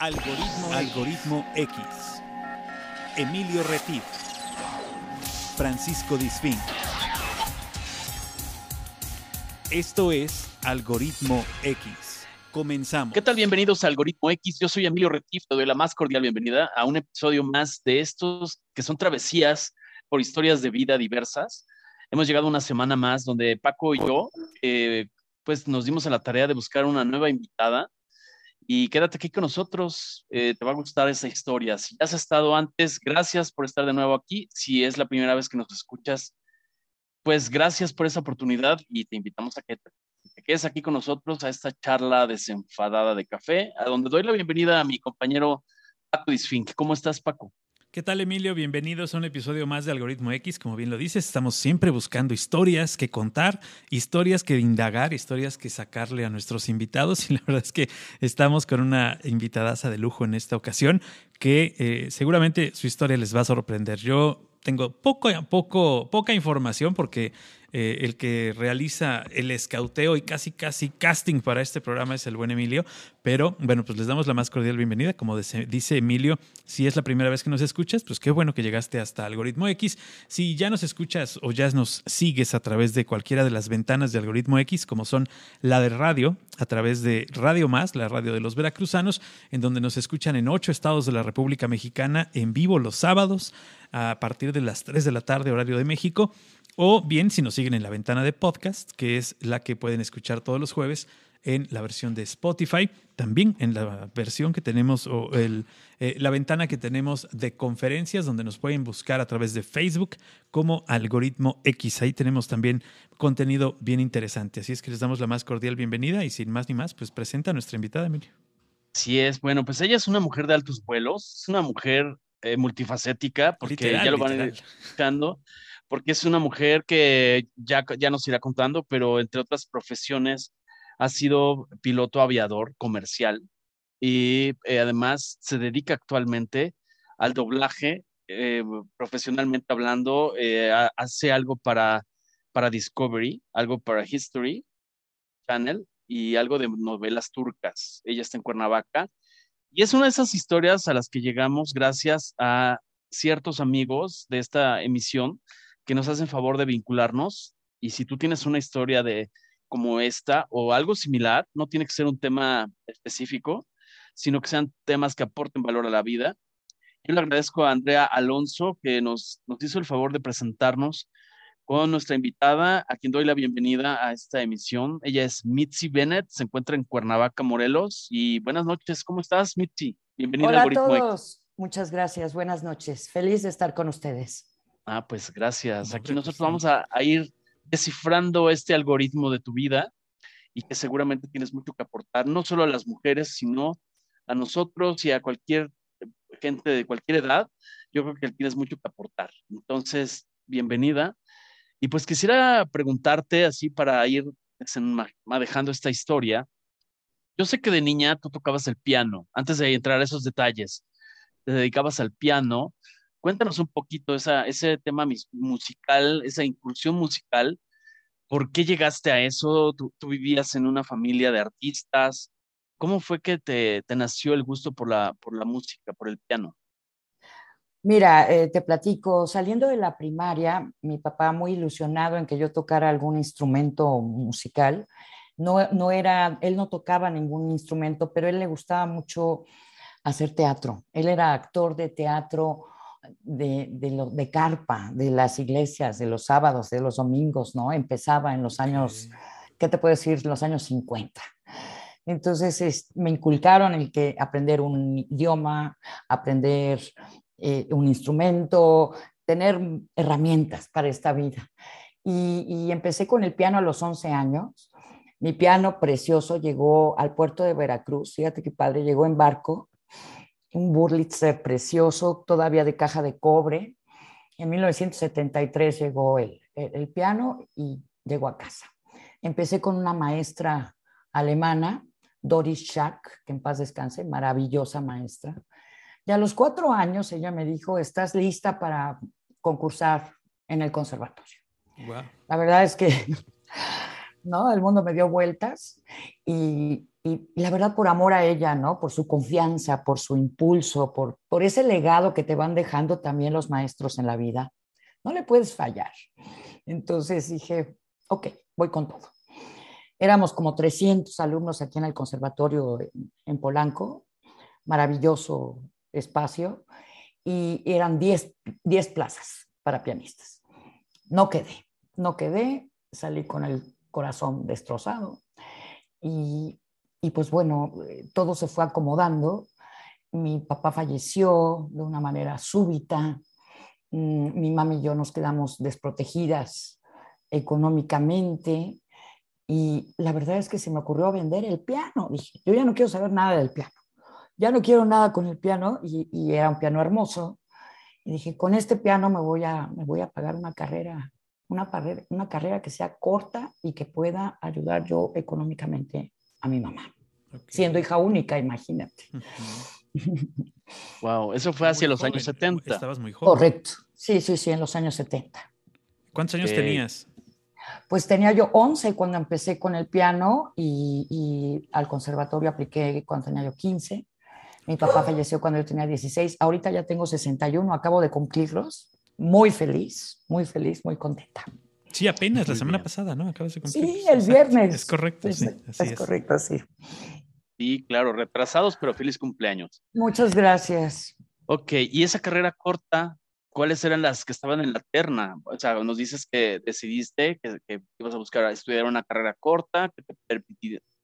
Algoritmo, Algoritmo X. Emilio Retif. Francisco Disfín. Esto es Algoritmo X. Comenzamos. ¿Qué tal? Bienvenidos a Algoritmo X. Yo soy Emilio Retif. Te doy la más cordial bienvenida a un episodio más de estos que son travesías por historias de vida diversas. Hemos llegado una semana más donde Paco y yo, eh, pues nos dimos a la tarea de buscar una nueva invitada y quédate aquí con nosotros, eh, te va a gustar esa historia. Si has estado antes, gracias por estar de nuevo aquí. Si es la primera vez que nos escuchas, pues gracias por esa oportunidad y te invitamos a que te, quedes aquí con nosotros a esta charla desenfadada de café, a donde doy la bienvenida a mi compañero Paco Disfink. ¿Cómo estás, Paco? ¿Qué tal, Emilio? Bienvenidos a un episodio más de Algoritmo X. Como bien lo dices, estamos siempre buscando historias que contar, historias que indagar, historias que sacarle a nuestros invitados. Y la verdad es que estamos con una invitadaza de lujo en esta ocasión que eh, seguramente su historia les va a sorprender. Yo tengo poco, poco, poca información porque eh, el que realiza el escauteo y casi, casi casting para este programa es el buen Emilio. Pero bueno, pues les damos la más cordial bienvenida. Como dice Emilio, si es la primera vez que nos escuchas, pues qué bueno que llegaste hasta Algoritmo X. Si ya nos escuchas o ya nos sigues a través de cualquiera de las ventanas de Algoritmo X, como son la de radio, a través de Radio Más, la radio de los veracruzanos, en donde nos escuchan en ocho estados de la República Mexicana en vivo los sábados a partir de las 3 de la tarde, horario de México. O bien, si nos siguen en la ventana de podcast, que es la que pueden escuchar todos los jueves en la versión de Spotify, también en la versión que tenemos o el, eh, la ventana que tenemos de conferencias donde nos pueden buscar a través de Facebook como algoritmo X. Ahí tenemos también contenido bien interesante. Así es que les damos la más cordial bienvenida y sin más ni más, pues presenta a nuestra invitada, Emilio. Sí es, bueno, pues ella es una mujer de altos vuelos, es una mujer eh, multifacética, porque ya lo van escuchando porque es una mujer que ya, ya nos irá contando, pero entre otras profesiones ha sido piloto aviador comercial y eh, además se dedica actualmente al doblaje, eh, profesionalmente hablando, eh, hace algo para, para Discovery, algo para History Channel y algo de novelas turcas. Ella está en Cuernavaca y es una de esas historias a las que llegamos gracias a ciertos amigos de esta emisión que nos hacen favor de vincularnos. Y si tú tienes una historia de como esta o algo similar, no tiene que ser un tema específico, sino que sean temas que aporten valor a la vida. Yo le agradezco a Andrea Alonso que nos, nos hizo el favor de presentarnos con nuestra invitada, a quien doy la bienvenida a esta emisión. Ella es Mitzi Bennett, se encuentra en Cuernavaca, Morelos. Y buenas noches, ¿cómo estás, Mitzi? Bienvenida Hola a todos, muchas gracias, buenas noches. Feliz de estar con ustedes. Ah, pues gracias. Aquí nosotros vamos a, ir descifrando este algoritmo de tu vida y que seguramente tienes mucho que aportar, no solo a las mujeres, sino a nosotros y a cualquier gente de cualquier edad. Yo creo que tienes mucho que aportar. Entonces, bienvenida. Y pues quisiera preguntarte así para ir manejando esta historia. Yo sé que de niña tú tocabas el piano. Antes de entrar a esos detalles, te dedicabas al piano Cuéntanos un poquito esa, ese tema musical, esa incursión musical. ¿Por qué llegaste a eso? ¿Tú, vivías en una familia de artistas? ¿Cómo fue que te, nació el gusto por la, por la música, por el piano? Mira, eh, te platico, saliendo de la primaria, mi papá muy ilusionado en que yo tocara algún instrumento musical. No, no era, él no tocaba ningún instrumento, pero él le gustaba mucho hacer teatro. Él era actor de teatro, de, de, carpa, de las iglesias, de los sábados, de los domingos, ¿no? Empezaba en los años, ¿qué te puedo decir? Los años 50. Entonces me inculcaron el que aprender un idioma, aprender eh, un instrumento, tener herramientas para esta vida. Y, y, empecé con el piano a los 11 años. Mi piano precioso llegó al puerto de Veracruz, fíjate qué padre, llegó en barco un Burlitzer precioso, todavía de caja de cobre. En 1973 llegó el, el, piano y llegó a casa. Empecé con una maestra alemana, Doris Schack, que en paz descanse, maravillosa maestra. Y a los cuatro años ella me dijo, ¿estás lista para concursar en el conservatorio? La verdad es que, ¿no? El mundo me dio vueltas y y, la verdad por amor a ella, ¿no? Por su confianza, por su impulso, por, por ese legado que te van dejando también los maestros en la vida. No le puedes fallar. Entonces dije, ok, voy con todo. Éramos como 300 alumnos aquí en el conservatorio en Polanco, maravilloso espacio, y eran 10, 10 plazas para pianistas. No quedé, no quedé, salí con el corazón destrozado y, y pues bueno, todo se fue acomodando. Mi papá falleció de una manera súbita, mm, mi mamá y yo nos quedamos desprotegidas económicamente y la verdad es que se me ocurrió vender el piano. Dije, yo ya no quiero saber nada del piano, ya no quiero nada con el piano y, era un piano hermoso. Y dije, con este piano me voy a, me voy a pagar una carrera, una, una carrera que sea corta y que pueda ayudar yo económicamente a mi mamá. Siendo hija única, imagínate. Wow, eso fue hacia los años 70. Estabas muy joven. Correcto. Sí, sí, sí, en los años 70. ¿Cuántos años tenías? Pues tenía yo 11 cuando empecé con el piano y, y, al conservatorio apliqué cuando tenía yo 15. Mi papá falleció cuando yo tenía 16. Ahorita ya tengo 61, acabo de cumplirlos. Muy feliz, muy feliz, muy contenta. Sí, apenas la semana pasada, ¿no? Acabas de cumplir. Sí, el viernes. Es correcto, sí. es, es correcto, sí. Sí, claro, retrasados, pero feliz cumpleaños. Muchas gracias. Ok, y esa carrera corta, ¿cuáles eran las que estaban en la terna? O sea, nos dices que decidiste que, que ibas a buscar a estudiar una carrera corta que te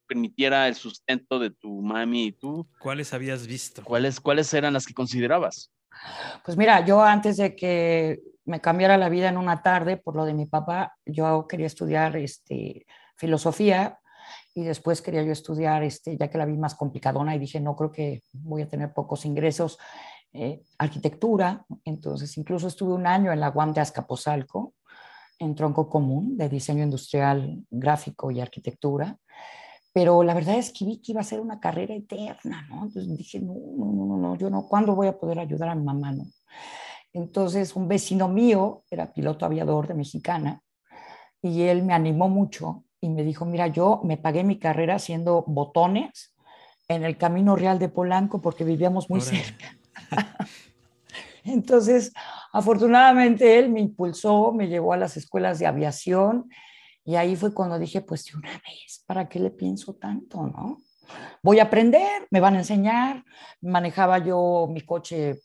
permitiera el sustento de tu mami y tú. ¿Cuáles habías visto? ¿Cuáles, cuáles eran las que considerabas? Pues mira, yo antes de que me cambiara la vida en una tarde por lo de mi papá, yo quería estudiar este, filosofía y después quería yo estudiar, este, ya que la vi más complicadona y dije, no, creo que voy a tener pocos ingresos, eh, arquitectura. Entonces, incluso estuve un año en la UAM de Azcapotzalco, en tronco común de diseño industrial, gráfico y arquitectura. Pero la verdad es que vi que iba a ser una carrera eterna, ¿no? Entonces dije, no, no, no, no, yo no, ¿cuándo voy a poder ayudar a mi mamá, no? Entonces, un vecino mío era piloto aviador de Mexicana y él me animó mucho y me dijo, mira, yo me pagué mi carrera haciendo botones en el Camino Real de Polanco porque vivíamos muy Órale. cerca. Entonces, afortunadamente él me impulsó, me llevó a las escuelas de aviación y ahí fue cuando dije, pues de una vez, ¿para qué le pienso tanto, no? Voy a aprender, me van a enseñar. Manejaba yo mi coche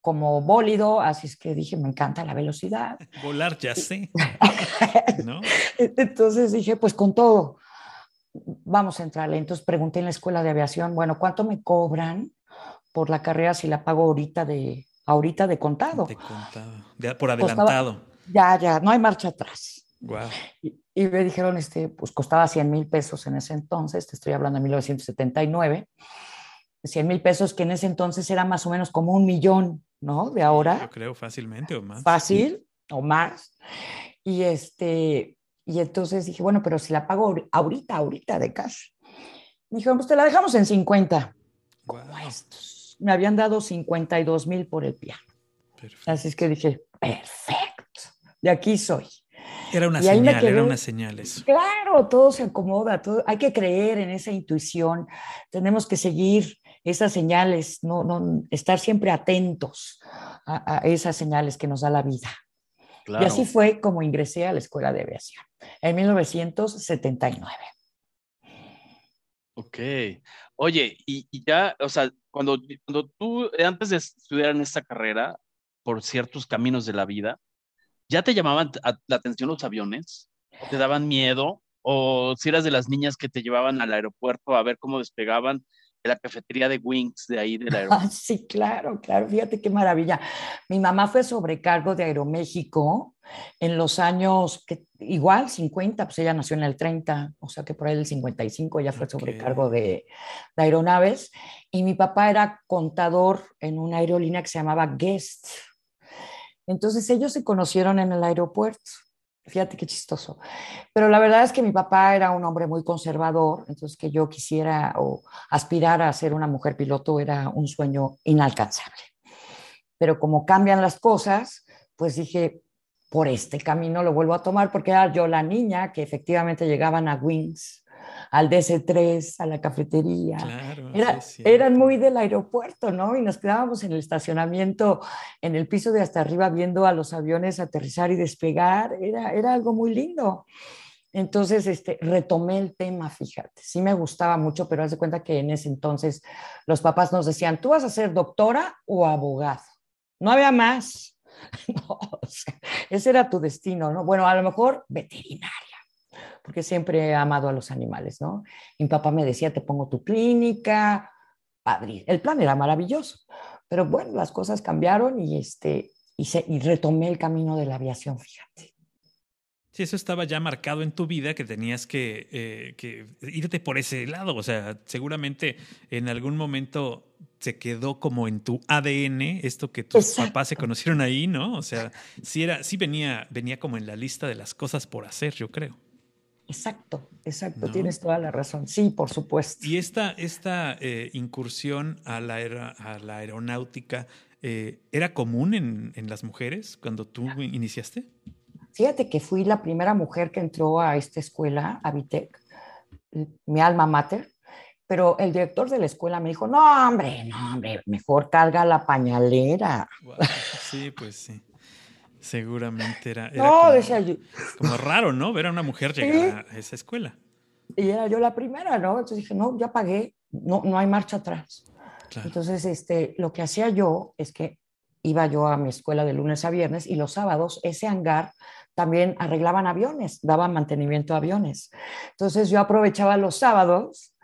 como bólido, así es que dije, me encanta la velocidad. Volar ya sé. ¿No? Entonces dije, pues con todo, vamos a entrarle. Entonces pregunté en la escuela de aviación, bueno, ¿cuánto me cobran por la carrera si la pago ahorita de, ahorita de contado? De contado, de, por adelantado. Costaba, ya, ya, no hay marcha atrás. Wow. Y, y, me dijeron, este, pues costaba 100 mil pesos en ese entonces, te estoy hablando de 1979. 100 mil pesos, que en ese entonces era más o menos como un millón, ¿no? De ahora. Yo creo fácilmente o más. Fácil sí. o más. Y este, y entonces dije, bueno, pero si la pago ahorita, ahorita de cash. Me dijeron, pues te la dejamos en 50. Wow. Como estos. Me habían dado 52 mil por el piano. Perfecto. Así es que dije, perfecto, de aquí soy. Era una y señal, era una señal eso. Claro, todo se acomoda, todo, hay que creer en esa intuición, tenemos que seguir esas señales, no, no estar siempre atentos a, a, esas señales que nos da la vida. Claro. Y así fue como ingresé a la escuela de aviación en 1979. Ok. Oye, y, y ya, o sea, cuando, cuando tú, antes de estudiar en esta carrera, por ciertos caminos de la vida, ¿ya te llamaban la atención los aviones? ¿Te daban miedo? ¿O si eras de las niñas que te llevaban al aeropuerto a ver cómo despegaban de la cafetería de Wings de ahí del aeropuerto? Ah, sí, claro, claro. Fíjate qué maravilla. Mi mamá fue sobrecargo de Aeroméxico en los años, que, igual 50, pues ella nació en el 30, o sea que por ahí el 55 ya fue okay. sobrecargo de, de aeronaves. Y mi papá era contador en una aerolínea que se llamaba Guest. Entonces ellos se conocieron en el aeropuerto. Fíjate qué chistoso. Pero la verdad es que mi papá era un hombre muy conservador, entonces que yo quisiera o aspirar a ser una mujer piloto era un sueño inalcanzable. Pero como cambian las cosas, pues dije, por este camino lo vuelvo a tomar porque era yo la niña que efectivamente llegaban a Wings al DC3, a la cafetería. Claro, eran muy del aeropuerto, ¿no? Y nos quedábamos en el estacionamiento, en el piso de hasta arriba, viendo a los aviones aterrizar y despegar. Era, era algo muy lindo. Entonces, este, retomé el tema, fíjate, sí me gustaba mucho, pero haz de cuenta que en ese entonces los papás nos decían, tú vas a ser doctora o abogado. No había más. ese era tu destino, ¿no? Bueno, a lo mejor veterinaria, porque siempre he amado a los animales, ¿no? Mi papá me decía, te pongo tu clínica, padre. El plan era maravilloso, pero bueno, las cosas cambiaron y, este, y, y retomé el camino de la aviación, fíjate. Sí, eso estaba ya marcado en tu vida que tenías que, eh, que, irte por ese lado. O sea, seguramente en algún momento se quedó como en tu ADN esto que tus papás se conocieron ahí, ¿no? O sea, sí era, sí venía, venía como en la lista de las cosas por hacer, yo creo. Exacto, exacto, tienes toda la razón. Sí, por supuesto. Y esta, esta eh, incursión a la, a la aeronáutica, eh, ¿era común en, en las mujeres cuando tú iniciaste? Fíjate que fui la primera mujer que entró a esta escuela, a Vitec, mi alma mater, pero el director de la escuela me dijo, no, hombre, no, hombre, mejor carga la pañalera. Sí, pues sí. Seguramente era, como, decía yo. como raro, ¿no? Ver a una mujer llegar a esa escuela. Y era yo la primera, ¿no? Entonces dije, no, ya pagué, no, no hay marcha atrás. Entonces, este, lo que hacía yo es que iba yo a mi escuela de lunes a viernes y los sábados ese hangar también arreglaban aviones, daban mantenimiento a aviones. Entonces yo aprovechaba los sábados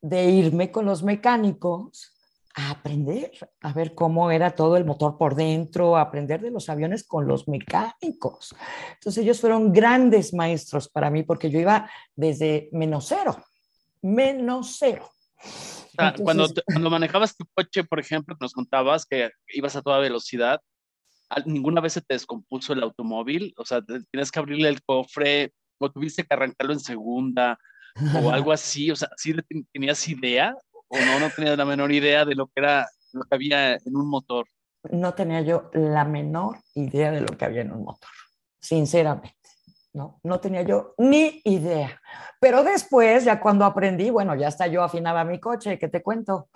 de irme con los mecánicos a aprender, a ver cómo era todo el motor por dentro, a aprender de los aviones con los mecánicos. Entonces ellos fueron grandes maestros para mí porque yo iba desde menos cero, menos cero. cuando, cuando manejabas tu coche, por ejemplo, nos contabas que ibas a toda velocidad, ninguna vez se te descompuso el automóvil, o sea, tienes que abrirle el cofre o tuviste que arrancarlo en segunda o algo así, o sea, ¿sí tenías idea o no, no tenías la menor idea de lo que era, lo que había en un motor? No tenía yo la menor idea de lo que había en un motor, sinceramente. ¿no? No tenía yo ni idea. Pero después, ya cuando aprendí, bueno, ya hasta yo afinaba mi coche, ¿qué te cuento?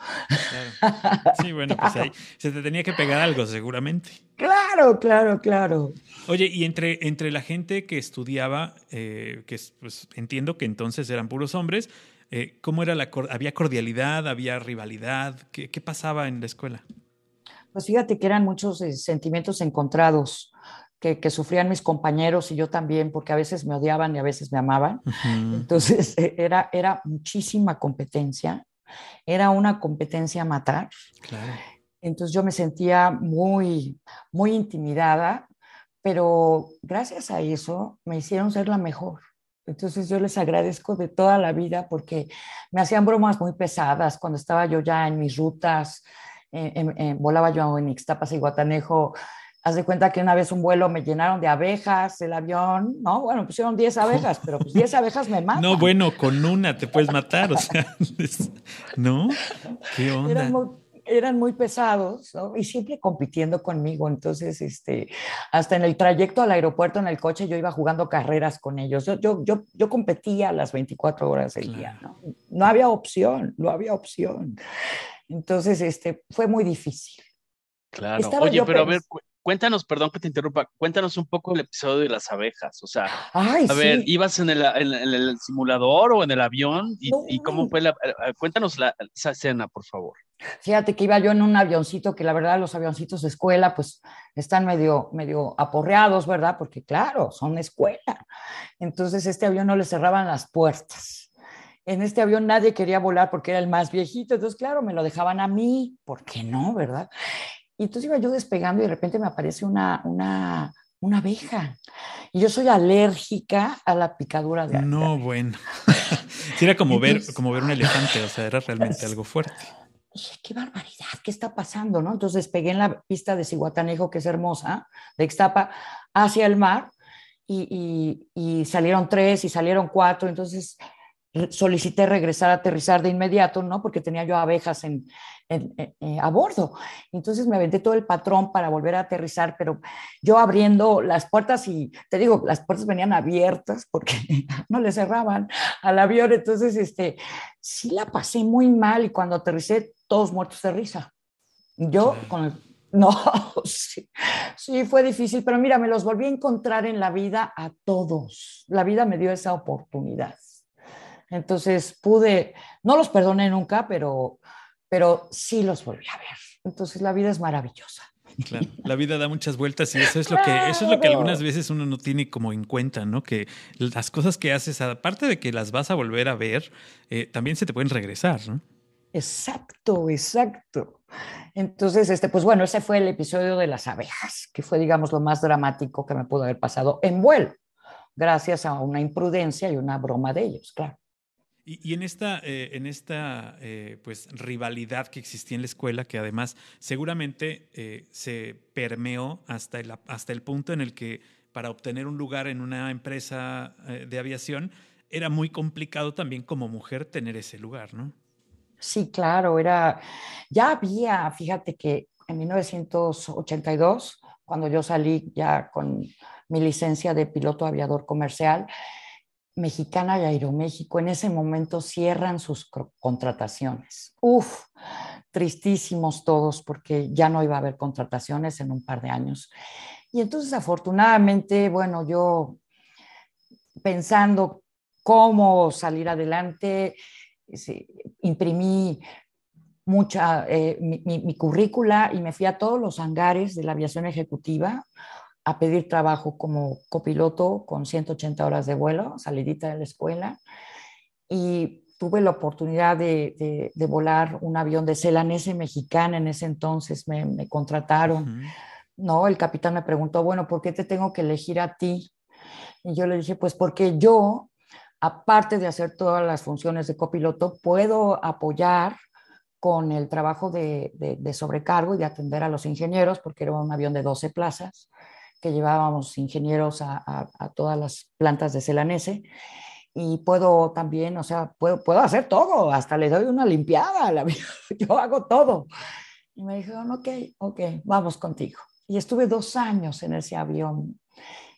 Sí, bueno, pues ahí se te tenía que pegar algo, seguramente. Claro, claro, claro. Oye, y entre, entre la gente que estudiaba, eh, que pues entiendo que entonces eran puros hombres, eh, ¿cómo era la había cordialidad, había rivalidad? ¿Qué, ¿Qué, pasaba en la escuela? Pues fíjate que eran muchos eh, sentimientos encontrados que, sufrían mis compañeros y yo también, porque a veces me odiaban y a veces me amaban. Entonces e, era, era muchísima competencia, era una competencia a matar. Entonces yo me sentía muy, muy intimidada, pero gracias a eso me hicieron ser la mejor. Entonces yo les agradezco de toda la vida porque me hacían bromas muy pesadas cuando estaba yo ya en mis rutas, volaba yo en Ixtapas y Guatanejo, Haz de cuenta que una vez un vuelo me llenaron de abejas el avión, ¿no? Bueno, pusieron 10 abejas, pero pues 10 abejas me matan. No, bueno, con una te puedes matar, o sea, ¿no? ¿Qué onda? Eran muy, pesados, ¿no? Y siempre compitiendo conmigo. Entonces, este, hasta en el trayecto al aeropuerto en el coche yo iba jugando carreras con ellos. Yo, yo, yo, yo competía las 24 horas del día, ¿no? No había opción, no había opción. Entonces, este, fue muy difícil. Claro. Oye, pero a ver, Cuéntanos, perdón que te interrumpa, cuéntanos un poco el episodio de las abejas. O sea, a ver, ¿ibas en el, en, el, simulador o en el avión? ¿Y, cómo fue la... Cuéntanos la, esa escena, por favor. Fíjate que iba yo en un avioncito, que la verdad los avioncitos de escuela pues están medio, medio aporreados, ¿verdad? Porque claro, son escuela. Entonces este avión no le cerraban las puertas. En este avión nadie quería volar porque era el más viejito, entonces claro, me lo dejaban a mí, ¿por qué no, verdad? Y entonces iba yo despegando y de repente me aparece una, una, una abeja. Y yo soy alérgica a la picadura de No, bueno. era como ver, como ver un elefante, o sea, era realmente algo fuerte. Dije, qué barbaridad, ¿qué está pasando? ¿no? Entonces despegué en la pista de Cihuatanejo, que es hermosa, de Ixtapa, hacia el mar, y, y, y salieron tres y salieron cuatro. Entonces solicité regresar a aterrizar de inmediato, ¿no? Porque tenía yo abejas en, a bordo. Entonces me aventé todo el patrón para volver a aterrizar, pero yo abriendo las puertas y te digo, las puertas venían abiertas porque no le cerraban al avión. Entonces, este, sí la pasé muy mal y cuando aterricé, todos muertos de risa. Yo con el no, sí, sí, fue difícil, pero mira, me los volví a encontrar en la vida a todos. La vida me dio esa oportunidad. Entonces pude, no los perdoné nunca, pero, pero sí los volví a ver. Entonces la vida es maravillosa. Claro, la vida da muchas vueltas y eso es lo que eso es lo que algunas veces uno no tiene como en cuenta, ¿no? Que las cosas que haces, aparte de que las vas a volver a ver, eh, también se te pueden regresar, ¿no? Exacto, exacto. Entonces, este, pues bueno, ese fue el episodio de las abejas, que fue, digamos, lo más dramático que me pudo haber pasado en vuelo, gracias a una imprudencia y una broma de ellos, claro. Y, en esta, eh, en esta eh, pues, rivalidad que existía en la escuela, que además seguramente eh, se permeó hasta el, hasta el punto en el que para obtener un lugar en una empresa de aviación era muy complicado también como mujer tener ese lugar, ¿no? Sí, claro, era, ya había, fíjate que en 1982, cuando yo salí ya con mi licencia de piloto aviador comercial, Mexicana y Aeroméxico en ese momento cierran sus contrataciones. Uf, tristísimos todos porque ya no iba a haber contrataciones en un par de años. Y entonces afortunadamente, bueno, yo pensando cómo salir adelante, imprimí mucha, eh, mi, currícula y me fui a todos los hangares de la aviación ejecutiva a pedir trabajo como copiloto con 180 horas de vuelo, salidita de la escuela. Y tuve la oportunidad de, volar un avión de Celanese mexicana en ese entonces, me, contrataron. No, el capitán me preguntó, bueno, ¿por qué te tengo que elegir a ti? Y yo le dije, pues porque yo aparte de hacer todas las funciones de copiloto, puedo apoyar con el trabajo de, sobrecargo y de atender a los ingenieros, porque era un avión de 12 plazas, que llevábamos ingenieros a, todas las plantas de Celanese. Y puedo también, o sea, puedo, puedo hacer todo, hasta le doy una limpiada avión, yo hago todo. Y me dijeron, ok, ok, vamos contigo. Y estuve dos años en ese avión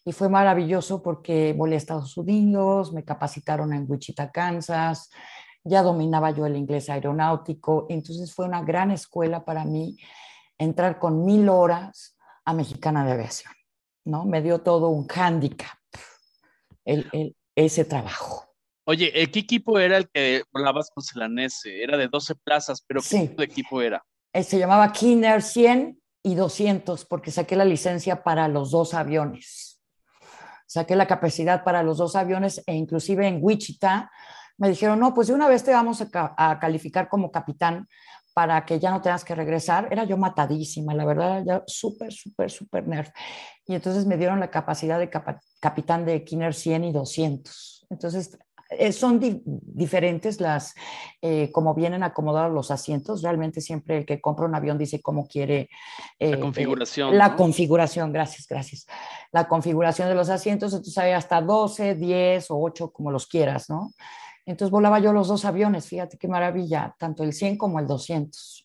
y fue maravilloso porque volé a Estados Unidos, me capacitaron en Wichita, Kansas, ya dominaba yo el inglés aeronáutico, entonces fue una gran escuela para mí entrar con mil horas a Mexicana de Aviación, ¿no? Me dio todo un hándicap el, ese trabajo. Oye, ¿qué equipo era el que volabas con Celanese? Era de 12 plazas, pero ¿qué tipo de equipo era? Eh, se llamaba Kinner 100 y 200 porque saqué la licencia para los dos aviones saqué la capacidad para los dos aviones e inclusive en Wichita me dijeron, no, pues de una vez te vamos a, calificar como capitán para que ya no tengas que regresar. Era yo matadísima, la verdad, ya súper, súper, súper nerd. Y entonces me dieron la capacidad de capitán de Kinner 100 y 200. Entonces eh, son diferentes las, eh, como vienen acomodados los asientos. Realmente siempre el que compra un avión dice cómo quiere. Eh, la configuración. la configuración, gracias, gracias. La configuración de los asientos, entonces hay hasta 12, 10 o 8, como los quieras, ¿no? Entonces volaba yo los dos aviones, fíjate qué maravilla, tanto el 100 como el 200.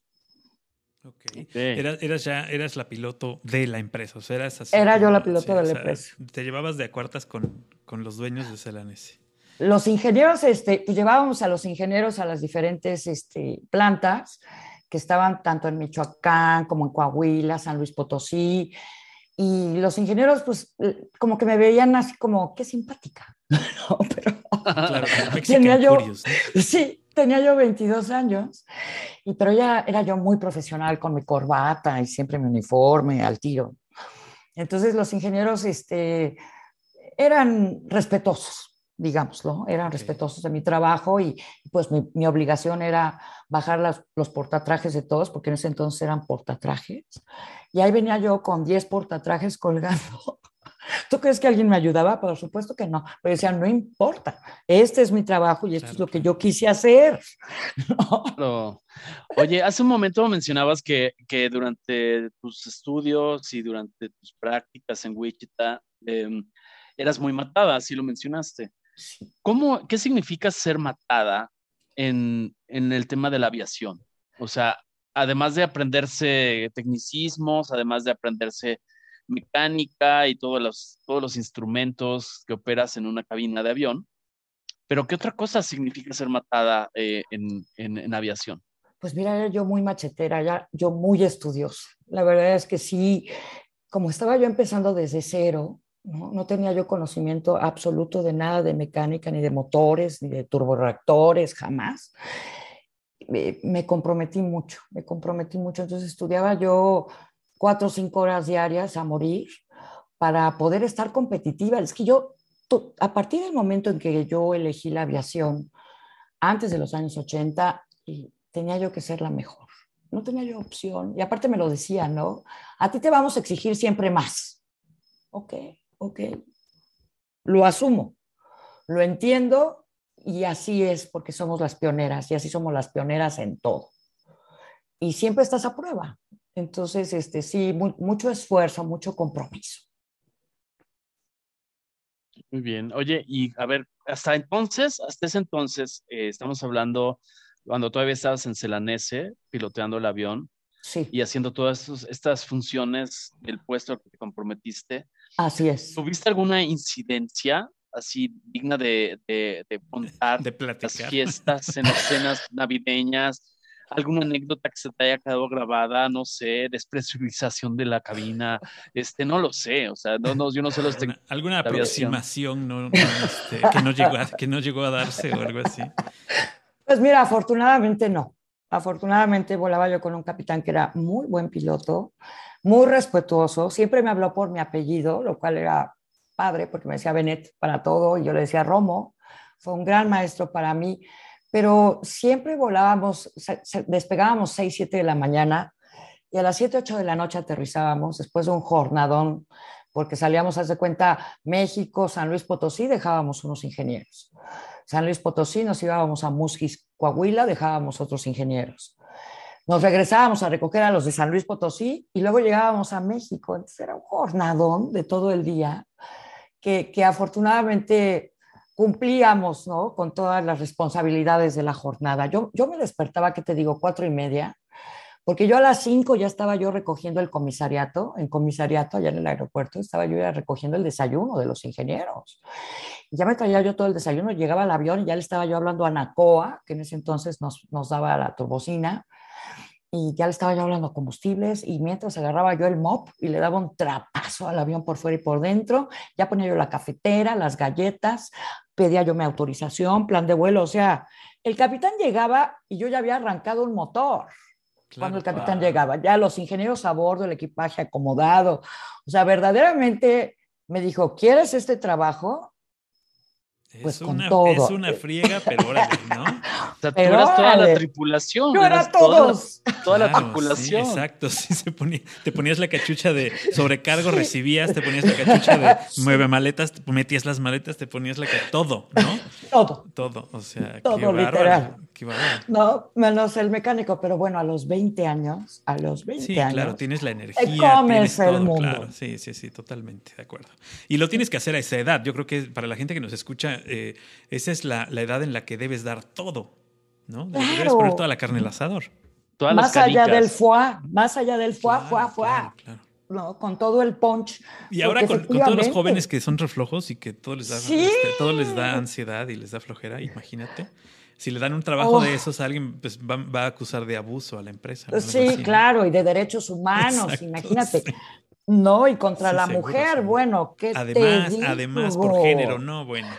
Okay. Eras, ya, eras la piloto de la empresa, o sea, eras así. Era yo la piloto de la empresa. Te llevabas de acuartas con, con los dueños de Celanese los ingenieros, este, pues llevábamos a los ingenieros a las diferentes este, plantas que estaban tanto en Michoacán como en Coahuila, San Luis Potosí, y los ingenieros, pues, como que me veían así como, qué simpática. pero claro, tenía yo, sí, tenía yo 22 años, y, pero ya era yo muy profesional con mi corbata y siempre mi uniforme al tiro. Entonces los ingenieros este, eran respetuosos, digámoslo, eran respetuosos de mi trabajo y pues mi, obligación era bajar los portatrajes de todos, porque en ese entonces eran portatrajes, y ahí venía yo con 10 portatrajes colgando. ¿Tú crees que alguien me ayudaba? Por supuesto que no. Pero decían, no importa, este es mi trabajo y esto es lo que yo quise hacer. ¿No? Oye, hace un momento mencionabas que, que, durante tus estudios y durante tus prácticas en Wichita em, eras muy matada, así lo mencionaste. ¿Cómo, ¿Qué significa ser matada en, en el tema de la aviación? O sea, además de aprenderse tecnicismos, además de aprenderse mecánica y todos los, instrumentos que operas en una cabina de avión, pero ¿qué otra cosa significa ser matada eh, en, aviación? Pues mira, yo muy machetera, ya, yo muy estudiosa. La verdad es que sí, como estaba yo empezando desde cero, ¿no? no tenía yo conocimiento absoluto de nada de mecánica, ni de motores, ni de turboreactores, jamás. Me comprometí mucho, me comprometí mucho. Entonces estudiaba yo cuatro o cinco horas diarias a morir para poder estar competitiva. Es que yo a partir del momento en que yo elegí la aviación, antes de los años 80, tenía yo que ser la mejor. No tenía yo opción. Y aparte me lo decía, ¿no? A ti te vamos a exigir siempre más. Ok, ok. Lo asumo, lo entiendo y así es porque somos las pioneras y así somos las pioneras en todo. Y siempre estás a prueba. Entonces, este, sí, mucho esfuerzo, mucho compromiso. Muy bien. Oye, y a ver, hasta entonces, hasta ese entonces, eh, estamos hablando cuando todavía estabas en Celanese, piloteando el avión. Y haciendo todas estas funciones del puesto al que te comprometiste. Así es. ¿Tuviste alguna incidencia así digna de, de, de contar de las fiestas en las cenas navideñas? Alguna anécdota que se te haya quedado grabada, no sé, despresurización de la cabina, este, no lo sé, o sea, no, no yo no sé los Alguna, alguna aproximación no, este, que, no llegó a, que no llegó a darse o algo así. Pues mira, afortunadamente no. Afortunadamente volaba yo con un capitán que era muy buen piloto, muy respetuoso, siempre me habló por mi apellido, lo cual era padre porque me decía Benet para todo y yo le decía Romo. Fue un gran maestro para mí pero siempre volábamos, despegábamos 6, 7 de la mañana y a las 7, 8 de la noche aterrizábamos después de un jornadón, porque salíamos, haz de cuenta, México, San Luis Potosí, dejábamos unos ingenieros. San Luis Potosí nos íbamos a Musquis, Coahuila, dejábamos otros ingenieros. Nos regresábamos a recoger a los de San Luis Potosí y luego llegábamos a México. Entonces era un jornadón de todo el día que, que afortunadamente cumplíamos ¿no? con todas las responsabilidades de la jornada. Yo, yo me despertaba, ¿qué te digo? Cuatro y media, porque yo a las cinco ya estaba yo recogiendo el comisariato, en comisariato allá en el aeropuerto, estaba yo ya recogiendo el desayuno de los ingenieros. Y ya me traía yo todo el desayuno, llegaba al avión y ya le estaba yo hablando a Nacoa, que en ese entonces nos, nos daba la turbocina, y ya le estaba yo hablando combustibles y mientras agarraba yo el mop y le daba un trapazo al avión por fuera y por dentro, ya ponía yo la cafetera, las galletas, pedía yo mi autorización, plan de vuelo, o sea, el capitán llegaba y yo ya había arrancado un motor. cuando el capitán llegaba, ya los ingenieros a bordo, el equipaje acomodado, o sea, verdaderamente me dijo, ¿quieres este trabajo? Pues es con una, todo. Es una friega, pero órale, ¿no? O sea, tú eras toda la tripulación. Yo era todos. Toda, la tripulación. exacto, sí, se ponía, te ponías la cachucha de sobrecargo, recibías, te ponías la cachucha de mueve maletas, metías las maletas, te ponías la cachucha, todo, ¿no? Todo. Todo, o sea, todo qué literal. Qué no, menos el mecánico, pero bueno, a los 20 años, a los 20 sí, años. claro, tienes la energía. Te comes el todo, mundo. Claro, sí, sí, sí, totalmente, de acuerdo. Y lo tienes que hacer a esa edad. Yo creo que para la gente que nos escucha, eh, esa es la, edad en la que debes dar todo, ¿no? Debes poner toda la carne al asador. más allá del foie, más allá del foie, foie, foie. ¿No? con todo el punch. Y ahora con, todos los jóvenes que son reflojos y que todo les da, este, todo les da ansiedad y les da flojera, imagínate. Si le dan un trabajo de esos a alguien, pues va, a acusar de abuso a la empresa. Sí, claro, y de derechos humanos, imagínate. No, y contra la mujer, bueno, ¿qué además, Además, por género, no, bueno.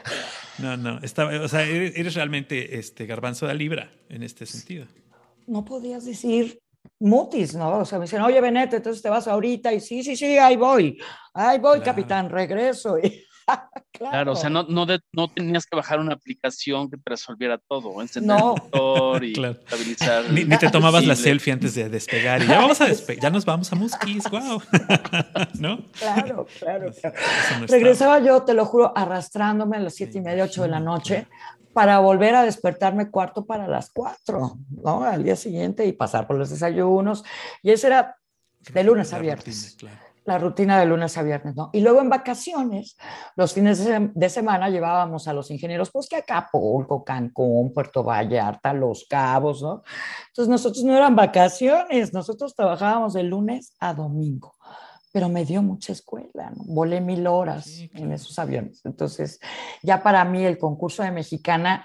No, no, o sea, eres, realmente este garbanzo de libra en este sentido. No podías decir mutis, ¿no? O sea, me dicen, oye, Benete, entonces te vas ahorita y sí, sí, sí, ahí voy, ahí voy, capitán, regreso. Y claro. o sea, no, no, no, tenías que bajar una aplicación que te resolviera todo, encender el motor y estabilizar. Ni, te tomabas la selfie antes de despegar y ya vamos a despegar, ya nos vamos a Muskis, wow. ¿No? Claro, claro. Regresaba yo, te lo juro, arrastrándome a las siete y media, ocho de la noche para volver a despertarme cuarto para las cuatro, ¿no? Al día siguiente y pasar por los desayunos. Y eso era de lunes a viernes. La rutina de lunes a viernes, ¿no? Y luego en vacaciones, los fines de, semana llevábamos a los ingenieros, pues que a Acapulco, Cancún, Puerto Vallarta, Los Cabos, ¿no? Entonces nosotros no eran vacaciones, nosotros trabajábamos de lunes a domingo, pero me dio mucha escuela, ¿no? Volé mil horas en esos aviones. Entonces, ya para mí el concurso de mexicana,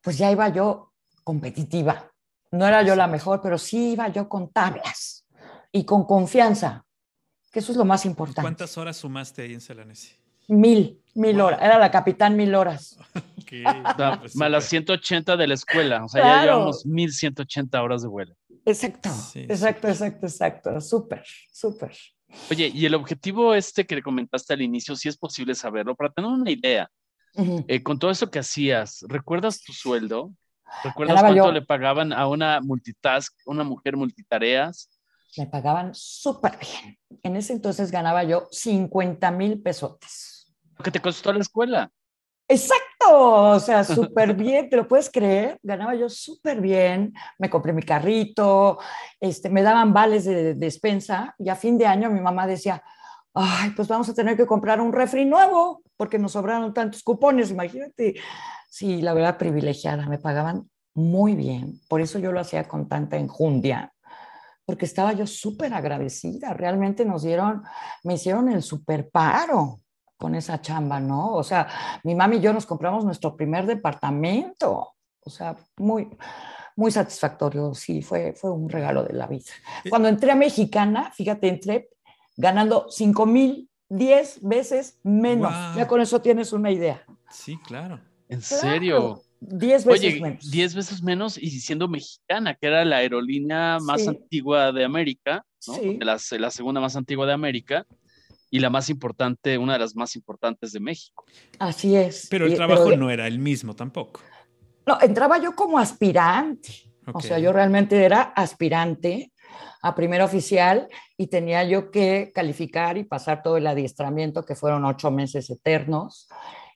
pues ya iba yo competitiva. No era yo la mejor, pero sí iba yo con tablas y con confianza que eso es lo más importante. ¿Cuántas horas sumaste ahí en Celanesi? Mil, mil horas. Era la capitán mil horas. Pues más las 180 de la escuela. O sea, ya llevamos 1180 horas de vuelo. Exacto, exacto, exacto, exacto. Súper, súper. Oye, y el objetivo este que le comentaste al inicio, si es posible saberlo, para tener una idea, eh, con todo eso que hacías, ¿recuerdas tu sueldo? ¿Recuerdas cuánto le pagaban a una multitask, una mujer multitareas? Me pagaban súper bien. En ese entonces ganaba yo 50 mil pesotes. ¿Qué te costó la escuela? Exacto, o sea, súper bien, ¿te lo puedes creer? Ganaba yo súper bien, me compré mi carrito, este, me daban vales de, despensa y a fin de año mi mamá decía, ay, pues vamos a tener que comprar un refri nuevo porque nos sobraron tantos cupones, imagínate. Sí, la verdad privilegiada, me pagaban muy bien, por eso yo lo hacía con tanta enjundia porque estaba yo súper agradecida. Realmente nos dieron, me hicieron el super paro con esa chamba, ¿no? O sea, mi mami y yo nos compramos nuestro primer departamento. O sea, muy, muy satisfactorio. Sí, fue, fue un regalo de la vida. Eh, Cuando entré a Mexicana, fíjate, entré ganando 5 mil, 10 veces menos. Ya con eso tienes una idea. Sí, claro. ¿En serio? Diez veces menos. Diez veces menos y siendo mexicana, que era la aerolínea más antigua de América, ¿no? La, la, segunda más antigua de América y la más importante, una de las más importantes de México. Así es. Pero el trabajo no era el mismo tampoco. No, entraba yo como aspirante. O sea, yo realmente era aspirante a primer oficial y tenía yo que calificar y pasar todo el adiestramiento, que fueron ocho meses eternos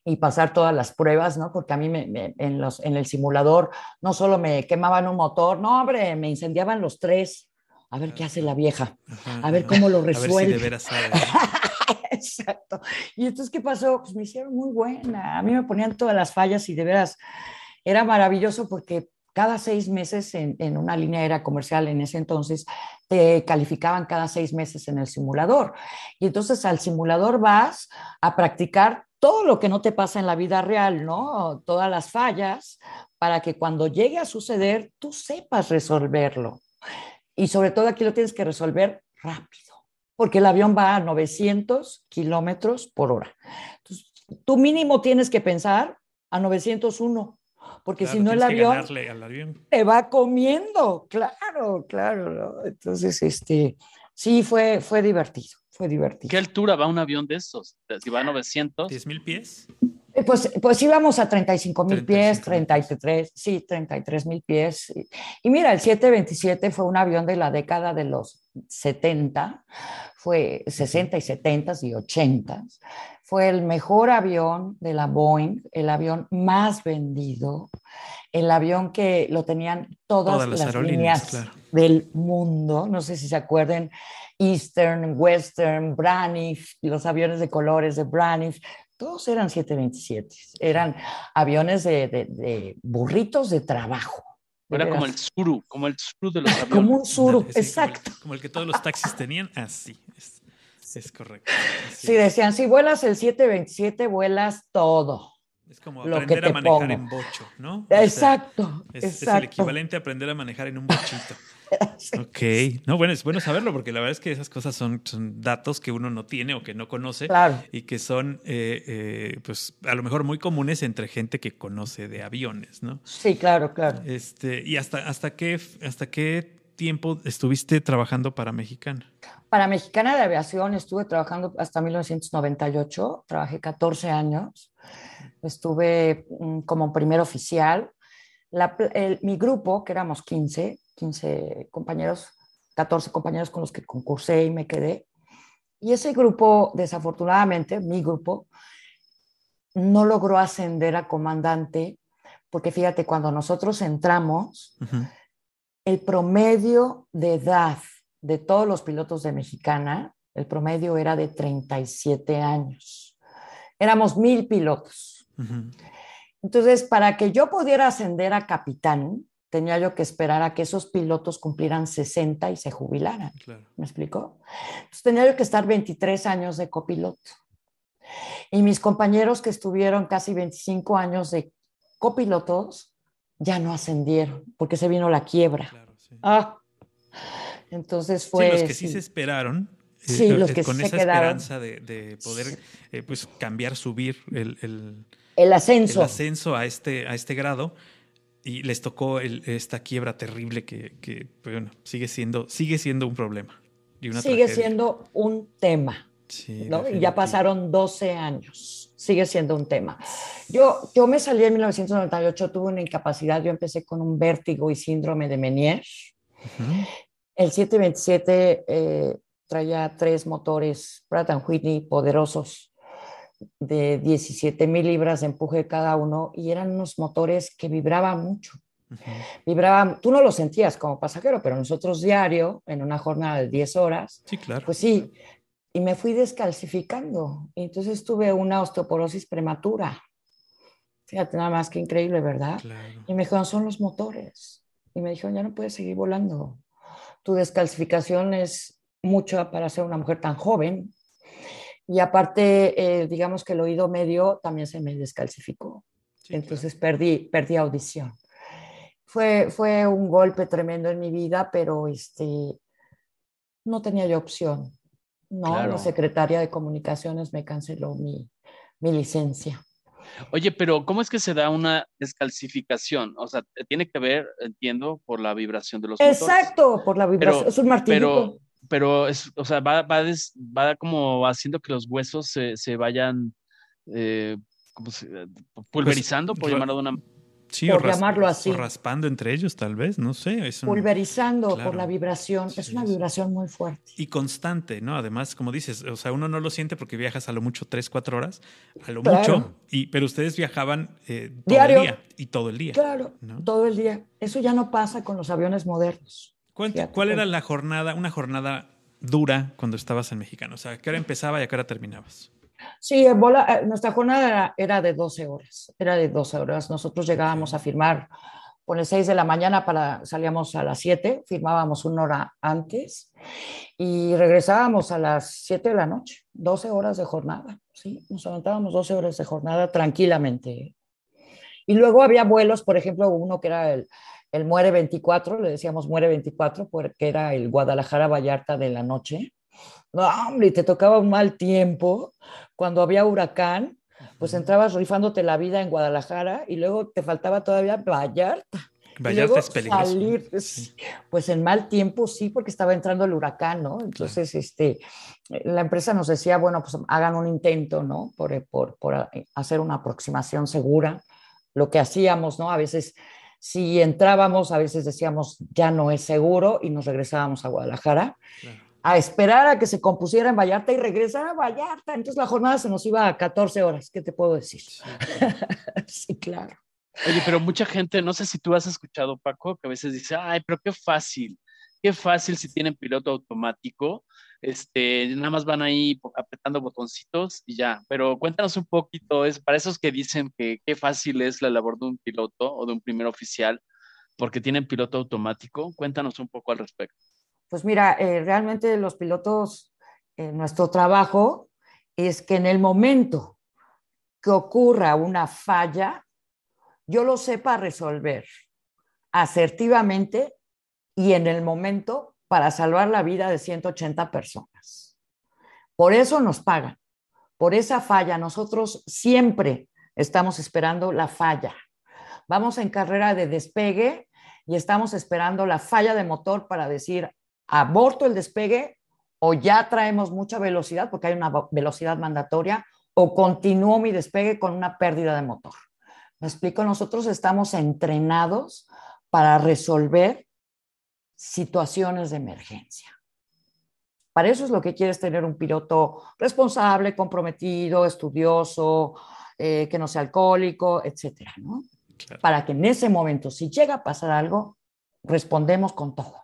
y pasar todas las pruebas, ¿no? Porque a mí me, en, los, en el simulador no solo me quemaban un motor, no, hombre, me incendiaban los tres. A ver qué hace la vieja, a ver cómo lo resuelve. A ver si de veras sabe. Exacto. Y entonces, ¿qué pasó? Pues me hicieron muy buena. A mí me ponían todas las fallas y de veras era maravilloso porque cada seis meses en, en, una línea aérea comercial en ese entonces te calificaban cada seis meses en el simulador. Y entonces al simulador vas a practicar todo lo que no te pasa en la vida real, ¿no? Todas las fallas, para que cuando llegue a suceder, tú sepas resolverlo. Y sobre todo aquí lo tienes que resolver rápido, porque el avión va a 900 kilómetros por hora. Entonces, tú mínimo tienes que pensar a 901, porque si no el avión, avión, te va comiendo, claro, claro. Entonces, este, sí, fue, fue divertido fue divertido. ¿Qué altura va un avión de estos? Si va a 900. ¿10 mil pies? Eh, pues, pues íbamos a 35 mil pies, 33, sí, 33 mil pies. Y, mira, el 727 fue un avión de la década de los 70, fue 60 y 70 y 80. Fue el mejor avión de la Boeing, el avión más vendido, el avión que lo tenían todas, las, líneas del mundo. No sé si se acuerden Eastern, Western, Braniff, los aviones de colores de Braniff, todos eran 727, eran aviones de, burritos de trabajo. Era como el suru, como el suru de los aviones. Como un suru, exacto. Como el, que todos los taxis tenían, así, es, correcto. sí, decían, si vuelas el 727, vuelas todo. Es como aprender a manejar en bocho, ¿no? Exacto, es, exacto. es, el equivalente a aprender a manejar en un bochito. Ok, no, bueno, es bueno saberlo porque la verdad es que esas cosas son, datos que uno no tiene o que no conoce y que son, eh, eh, pues, a lo mejor muy comunes entre gente que conoce de aviones, ¿no? Sí, claro, claro. Este, ¿Y hasta, hasta, qué, hasta qué tiempo estuviste trabajando para Mexicana? Para Mexicana de Aviación estuve trabajando hasta 1998, trabajé 14 años, estuve mm, como primer oficial. Mi grupo, que éramos 15, 15 compañeros, 14 compañeros con los que concursé y me quedé. Y ese grupo, desafortunadamente, mi grupo, no logró ascender a comandante, porque fíjate, cuando nosotros entramos, el promedio de edad de todos los pilotos de Mexicana El promedio era de 37 años. Éramos mil pilotos. Entonces, para que yo pudiera ascender a capitán, tenía yo que esperar a que esos pilotos cumplieran 60 y se jubilaran. ¿Me explicó? Entonces tenía yo que estar 23 años de copiloto. Y mis compañeros que estuvieron casi 25 años de copilotos ya no ascendieron porque se vino la quiebra. Ah, entonces fue... los que sí, se esperaron. Eh, sí, los que con esa esperanza de, poder eh, pues, cambiar, subir el, el, el, ascenso. El ascenso a este, a este grado y les tocó esta quiebra terrible que, que bueno, sigue siendo, sigue siendo un problema. sigue siendo un tema. ¿no? Y ya pasaron 12 años. Sigue siendo un tema. Yo, yo me salí en 1998, tuve una incapacidad. Yo empecé con un vértigo y síndrome de Menier. El 727 eh, traía tres motores Pratt Whitney poderosos de 17 mil libras de empuje cada uno y eran unos motores que vibraban mucho. Vibraban, tú no lo sentías como pasajero, pero nosotros diario, en una jornada de 10 horas, sí, claro. pues sí, y me fui descalcificando. Y entonces tuve una osteoporosis prematura. Fíjate, nada más que increíble, ¿verdad? Y me dijeron, son los motores. Y me dijeron, ya no puedes seguir volando. Tu descalcificación es mucho para ser una mujer tan joven. Y aparte, eh, digamos que el oído medio también se me descalcificó. Entonces perdí, perdí audición. Fue, fue un golpe tremendo en mi vida, pero este, no tenía yo opción. No, la secretaria de comunicaciones me canceló mi, mi licencia. Oye, pero ¿cómo es que se da una descalcificación? O sea, tiene que ver, entiendo, por la vibración de los Exacto, por la vibración. es un martillo pero es, o sea, va, va, va como haciendo que los huesos se, se vayan eh, pulverizando, por llamarlo de una sí, por llamarlo así. O raspando entre ellos, tal vez, no sé. Pulverizando por la vibración, es una vibración muy fuerte. Y constante, ¿no? Además, como dices, o sea, uno no lo siente porque viajas a lo mucho tres, cuatro horas, a lo mucho, y, pero ustedes viajaban eh, todo el día y todo el día. Claro, todo el día. Eso ya no pasa con los aviones modernos. ¿Cuál, era la jornada, una jornada dura cuando estabas en Mexicano? O sea, ¿qué hora empezaba y a qué hora terminabas? Sí, eh, nuestra jornada era, de 12 horas, era de 12 horas. Nosotros llegábamos a firmar por el 6 de la mañana, para, salíamos a las 7, firmábamos una hora antes y regresábamos a las 7 de la noche, 12 horas de jornada, ¿sí? Nos aventábamos 12 horas de jornada tranquilamente. Y luego había vuelos, por ejemplo, uno que era el, el Muere 24, le decíamos Muere 24 porque era el Guadalajara Vallarta de la noche. No, hombre, te tocaba un mal tiempo. Cuando había huracán, pues entrabas rifándote la vida en Guadalajara y luego te faltaba todavía Vallarta. Vallarta es peligroso. Salir, pues en mal tiempo sí, porque estaba entrando el huracán, ¿no? Entonces, este, la empresa nos decía, bueno, pues hagan un intento, ¿no? Por, por, por hacer una aproximación segura. Lo que hacíamos, ¿no? A veces si entrábamos, a veces decíamos, ya no es seguro y nos regresábamos a Guadalajara. a esperar a que se compusiera en Vallarta y regresar a Vallarta. Entonces la jornada se nos iba a 14 horas. ¿Qué te puedo decir? Sí, claro. Oye, pero mucha gente, no sé si tú has escuchado, Paco, que a veces dice, ay, pero qué fácil, qué fácil si tienen piloto automático este, nada más van ahí apretando botoncitos y ya. Pero cuéntanos un poquito, es para esos que dicen que qué fácil es la labor de un piloto o de un primer oficial porque tienen piloto automático, cuéntanos un poco al respecto. Pues mira, eh, realmente los pilotos, eh, nuestro trabajo es que en el momento que ocurra una falla, yo lo sepa resolver asertivamente y en el momento para salvar la vida de 180 personas. Por eso nos pagan, por esa falla. Nosotros siempre estamos esperando la falla. Vamos en carrera de despegue y estamos esperando la falla de motor para decir, aborto el despegue o ya traemos mucha velocidad porque hay una velocidad mandatoria o continúo mi despegue con una pérdida de motor. Me explico, nosotros estamos entrenados para resolver situaciones de emergencia. Para eso es lo que quieres tener un piloto responsable, comprometido, estudioso, eh, que no sea alcohólico, etcétera, ¿no? Para que en ese momento, si llega a pasar algo, respondemos con todo.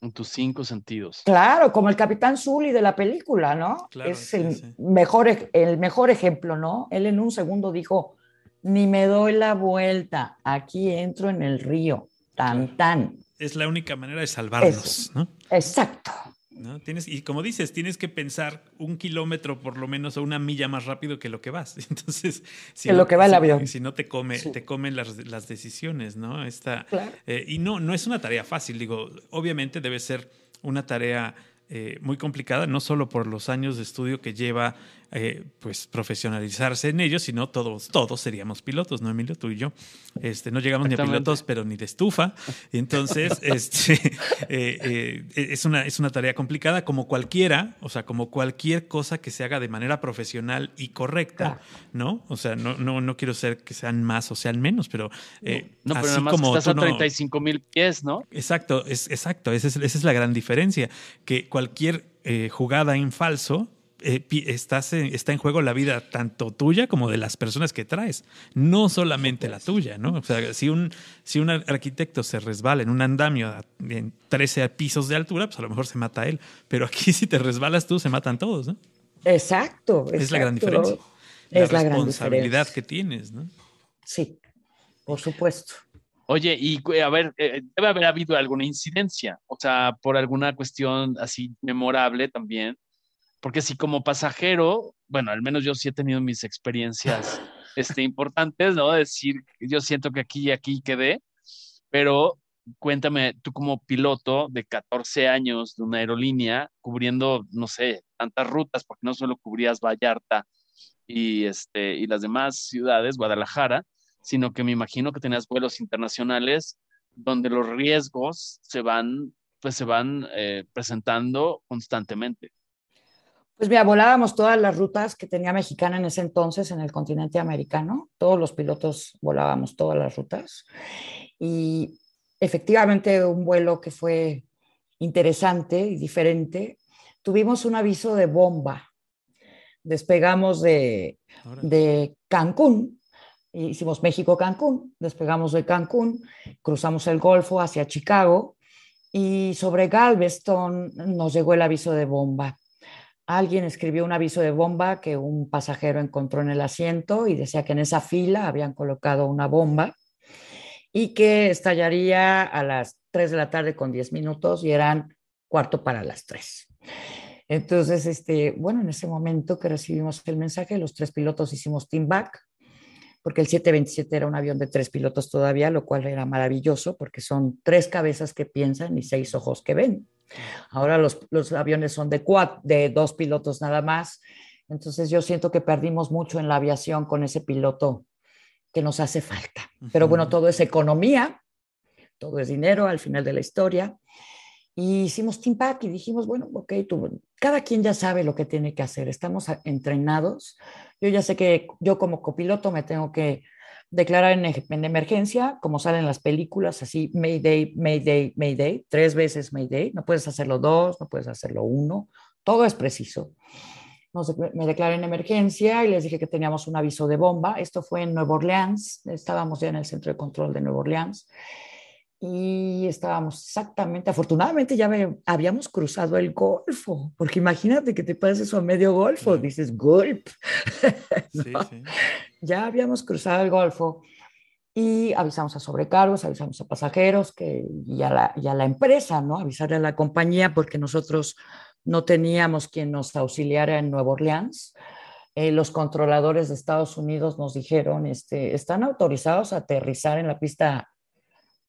En tus cinco sentidos. Claro, como el Capitán Zully de la película, ¿no? es el, Mejor, el mejor ejemplo, ¿no? Él en un segundo dijo, ni me doy la vuelta, aquí entro en el río, tan, tan. Es la única manera de salvarnos, ¿no? Exacto. Tienes, y como dices, tienes que pensar un kilómetro por lo menos o una milla más rápido que lo que vas. Entonces, si, lo que va el avión. Si no te come, te comen las, decisiones, ¿no? Esta, eh, y no, no es una tarea fácil. Digo, obviamente debe ser una tarea eh, muy complicada, no solo por los años de estudio que lleva eh, pues profesionalizarse en ello, sino todos, todos seríamos pilotos, ¿no, Emilio? Tú y yo. Este, no llegamos ni a pilotos, pero ni de estufa. Entonces, este, eh, es, una, es una tarea complicada, como cualquiera, o sea, como cualquier cosa que se haga de manera profesional y correcta, ¿no? O sea, no, no, no quiero ser que sean más o sean menos, pero. no, pero así como estás a 35 mil pies, ¿no? Exacto, es, exacto, esa es, esa es la gran diferencia, que cualquier eh, jugada en falso, eh, estás está en juego la vida tanto tuya como de las personas que traes, no solamente la tuya, ¿no? O sea, si un, si un arquitecto se resbala en un andamio en 13 pisos de altura, pues a lo mejor se mata él, pero aquí si te resbalas tú, se matan todos, ¿no? Exacto. Es la gran diferencia. Es la, responsabilidad que tienes, ¿no? Sí, por supuesto. Oye, y a ver, eh, debe haber habido alguna incidencia, o sea, por alguna cuestión así memorable también, porque si como pasajero, bueno, al menos yo sí he tenido mis experiencias este, importantes, ¿no? Decir, yo siento que aquí y aquí quedé, pero cuéntame, tú como piloto de 14 años de una aerolínea, cubriendo, no sé, tantas rutas, porque no solo cubrías Vallarta y, este, y las demás ciudades, Guadalajara, sino que me imagino que tenías vuelos internacionales donde los riesgos se van, pues se van eh, presentando constantemente. Pues mira, volábamos todas las rutas que tenía Mexicana en ese entonces en el continente americano. Todos los pilotos volábamos todas las rutas. Y efectivamente un vuelo que fue interesante y diferente. Tuvimos un aviso de bomba. Despegamos de, de Cancún hicimos México-Cancún, despegamos de Cancún, cruzamos el Golfo hacia Chicago y sobre Galveston nos llegó el aviso de bomba. Alguien escribió un aviso de bomba que un pasajero encontró en el asiento y decía que en esa fila habían colocado una bomba y que estallaría a las 3 de la tarde con 10 minutos y eran cuarto para las 3. Entonces, este, bueno, en ese momento que recibimos el mensaje, los tres pilotos hicimos team back, porque el 727 era un avión de tres pilotos todavía, lo cual era maravilloso porque son tres cabezas que piensan y seis ojos que ven. Ahora los, los aviones son de, cuatro, de dos pilotos nada más. Entonces yo siento que perdimos mucho en la aviación con ese piloto que nos hace falta. Pero bueno, todo es economía, todo es dinero al final de la historia. Y hicimos Team Pack y dijimos, bueno, ok, tú, cada quien ya sabe lo que tiene que hacer, estamos entrenados. Yo ya sé que yo como copiloto me tengo que declarar en, en emergencia, como salen las películas, así Mayday, Mayday, Mayday, tres veces Mayday, no puedes hacerlo dos, no puedes hacerlo uno, todo es preciso. me declaré en emergencia y les dije que teníamos un aviso de bomba. Esto fue en Nueva Orleans, estábamos ya en el centro de control de Nueva Orleans y estábamos exactamente, afortunadamente ya habíamos cruzado el Golfo, porque imagínate que te pasa eso a medio Golfo, dices Golf. Ya habíamos cruzado el Golfo y avisamos a sobrecargos, avisamos a pasajeros que, y, a la, la empresa, ¿no? Avisarle a la compañía porque nosotros no teníamos quien nos auxiliara en Nueva Orleans. Eh, los controladores de Estados Unidos nos dijeron, este, están autorizados a aterrizar en la pista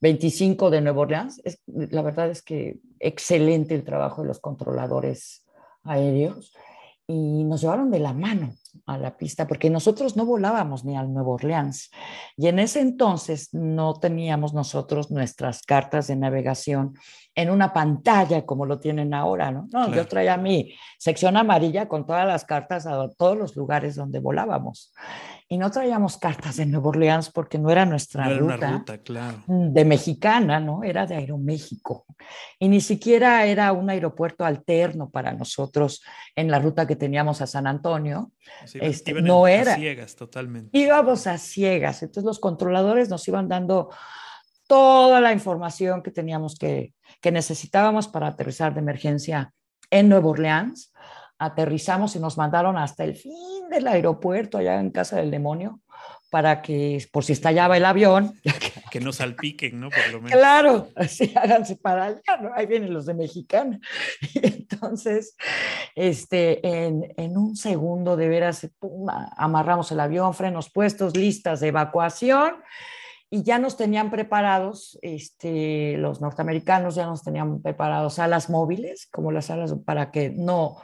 25 de Nueva Orleans. Es, la verdad es que excelente el trabajo de los controladores aéreos y nos llevaron de la mano a la pista porque nosotros no volábamos ni al Nuevo Orleans y en ese entonces no teníamos nosotros nuestras cartas de navegación en una pantalla como lo tienen ahora, ¿no? No, yo traía mi sección amarilla con todas las cartas a todos los lugares donde volábamos y no traíamos cartas de Nueva Orleans porque no era nuestra ruta, de mexicana, ¿no? Era de Aeroméxico. Y ni siquiera era un aeropuerto alterno para nosotros en la ruta que teníamos a San Antonio. este, no era. A ciegas, totalmente. Íbamos a ciegas. Entonces los controladores nos iban dando toda la información que teníamos que, que necesitábamos para aterrizar de emergencia en Nueva Orleans. Aterrizamos y nos mandaron hasta el fin del aeropuerto, allá en Casa del Demonio, para que, por si estallaba el avión. Que no salpiquen, ¿no? Por lo menos. Claro, así háganse para allá, ¿no? Ahí vienen los de Mexicana. Y entonces, este, en, en un segundo, de veras, pum, amarramos el avión, frenos puestos, listas de evacuación y ya nos tenían preparados, este, los norteamericanos ya nos tenían preparados alas móviles, como las alas para que no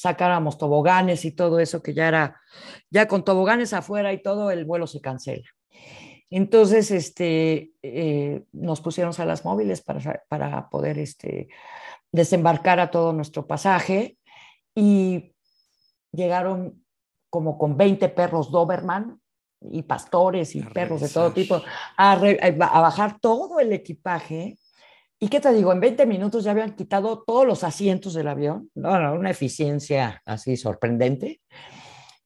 sacáramos toboganes y todo eso, que ya era, ya con toboganes afuera y todo, el vuelo se cancela. Entonces, este, eh, nos pusieron alas móviles para, para poder este, desembarcar a todo nuestro pasaje y llegaron como con 20 perros Doberman y pastores y perros de todo tipo a, a, bajar todo el equipaje. ¿Y qué te digo? En 20 minutos ya habían quitado todos los asientos del avión, no, no, una eficiencia así sorprendente.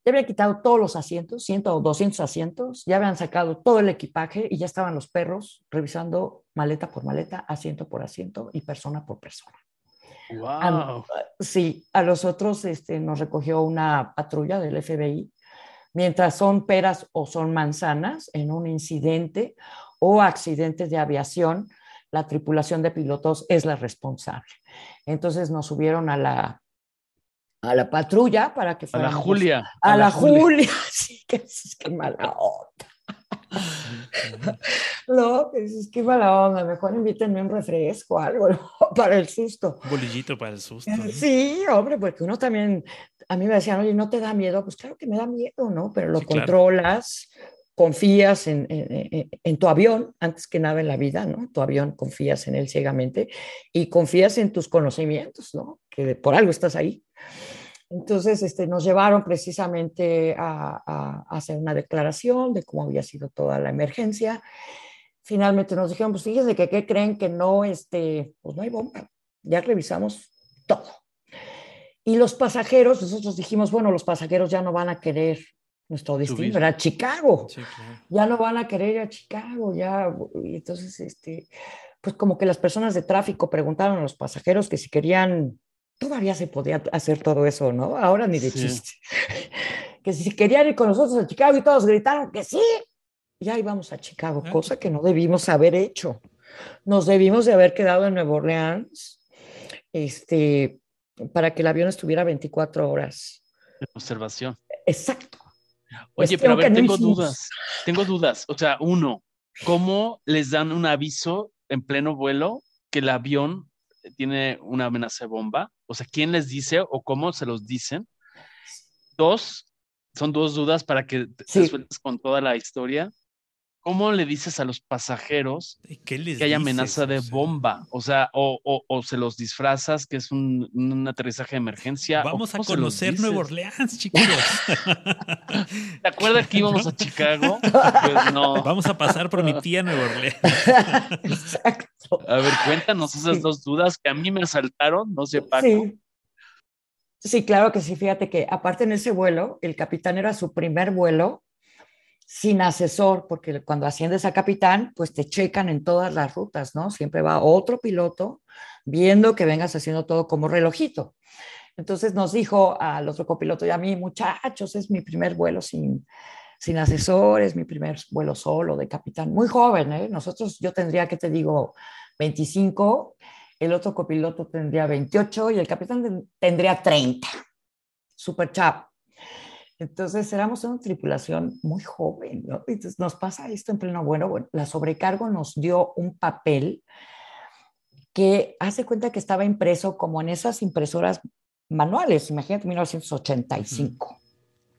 Ya habían quitado todos los asientos, 100 o 200 asientos, ya habían sacado todo el equipaje y ya estaban los perros revisando maleta por maleta, asiento por asiento y persona por persona. Wow. A, sí, a los otros este, nos recogió una patrulla del FBI mientras son peras o son manzanas en un incidente o accidentes de aviación, la tripulación de pilotos es la responsable. Entonces nos subieron a la, a la patrulla para que fuera. A la Julia. A, a la, la, Julia. Julia. Sí, que es que mala onda. No, es que mala onda, mejor invítenme un refresco, algo para el susto. Un bolillito para el susto. ¿eh? Sí, hombre, porque uno también a mí me decían, oye, ¿no te da miedo? Pues claro que me da miedo, ¿no? Pero lo sí, controlas, claro. Confías en, tu avión, antes que nada en la vida, ¿no? Tu avión confías en él ciegamente y confías en tus conocimientos, ¿no? Que por algo estás ahí. Entonces, este, nos llevaron precisamente a hacer una declaración de cómo había sido toda la emergencia. Finalmente nos dijeron, pues fíjense que ¿qué creen que no, este, pues no hay bomba. Ya revisamos todo y los pasajeros, nosotros dijimos, bueno, los pasajeros ya no van a querer nuestro destino, era Chicago. Sí, claro. Ya no van a querer ir a Chicago, ya. Y entonces, este, pues como que las personas de tráfico preguntaron a los pasajeros que si querían, todavía se podía hacer todo eso, ¿no? Ahora ni de sí. chiste. que si querían ir con nosotros a Chicago y todos gritaron que sí, ya íbamos a Chicago, ah. cosa que no debimos haber hecho. Nos debimos de haber quedado en Nueva Orleans, este, para que el avión estuviera 24 horas. De observación. Exacto. Oye, pero a ver, tengo no dudas. Tengo dudas. O sea, uno, ¿cómo les dan un aviso en pleno vuelo que el avión tiene una amenaza de bomba? O sea, ¿quién les dice o cómo se los dicen? Dos, son dos dudas para que sí. te sueltes con toda la historia. ¿Cómo le dices a los pasajeros que hay amenaza de bomba? O sea, o, o, o, se los disfrazas que es un, un aterrizaje de emergencia. Vamos a conocer Nueva Orleans, chicos. ¿Te acuerdas que íbamos a Chicago? Pues no. Vamos a pasar por mi tía Nueva Orleans. Exacto. A ver, cuéntanos esas sí. dos dudas que a mí me asaltaron, no sé, Paco. Sí. Sí, claro que sí. Fíjate que aparte en ese vuelo, el capitán era su primer vuelo sin asesor, porque cuando asciendes a capitán, pues te checan en todas las rutas, ¿no? Siempre va otro piloto viendo que vengas haciendo todo como relojito. Entonces nos dijo al otro copiloto y a mí, muchachos, es mi primer vuelo sin, sin asesor, es mi primer vuelo solo de capitán, muy joven, ¿eh? Nosotros, yo tendría, que te digo, 25, el otro copiloto tendría 28 y el capitán tendría 30. Super chap. Entonces éramos una tripulación muy joven, ¿no? Entonces nos pasa esto en pleno bueno, bueno, la sobrecargo nos dio un papel que hace cuenta que estaba impreso como en esas impresoras manuales, imagínate 1985,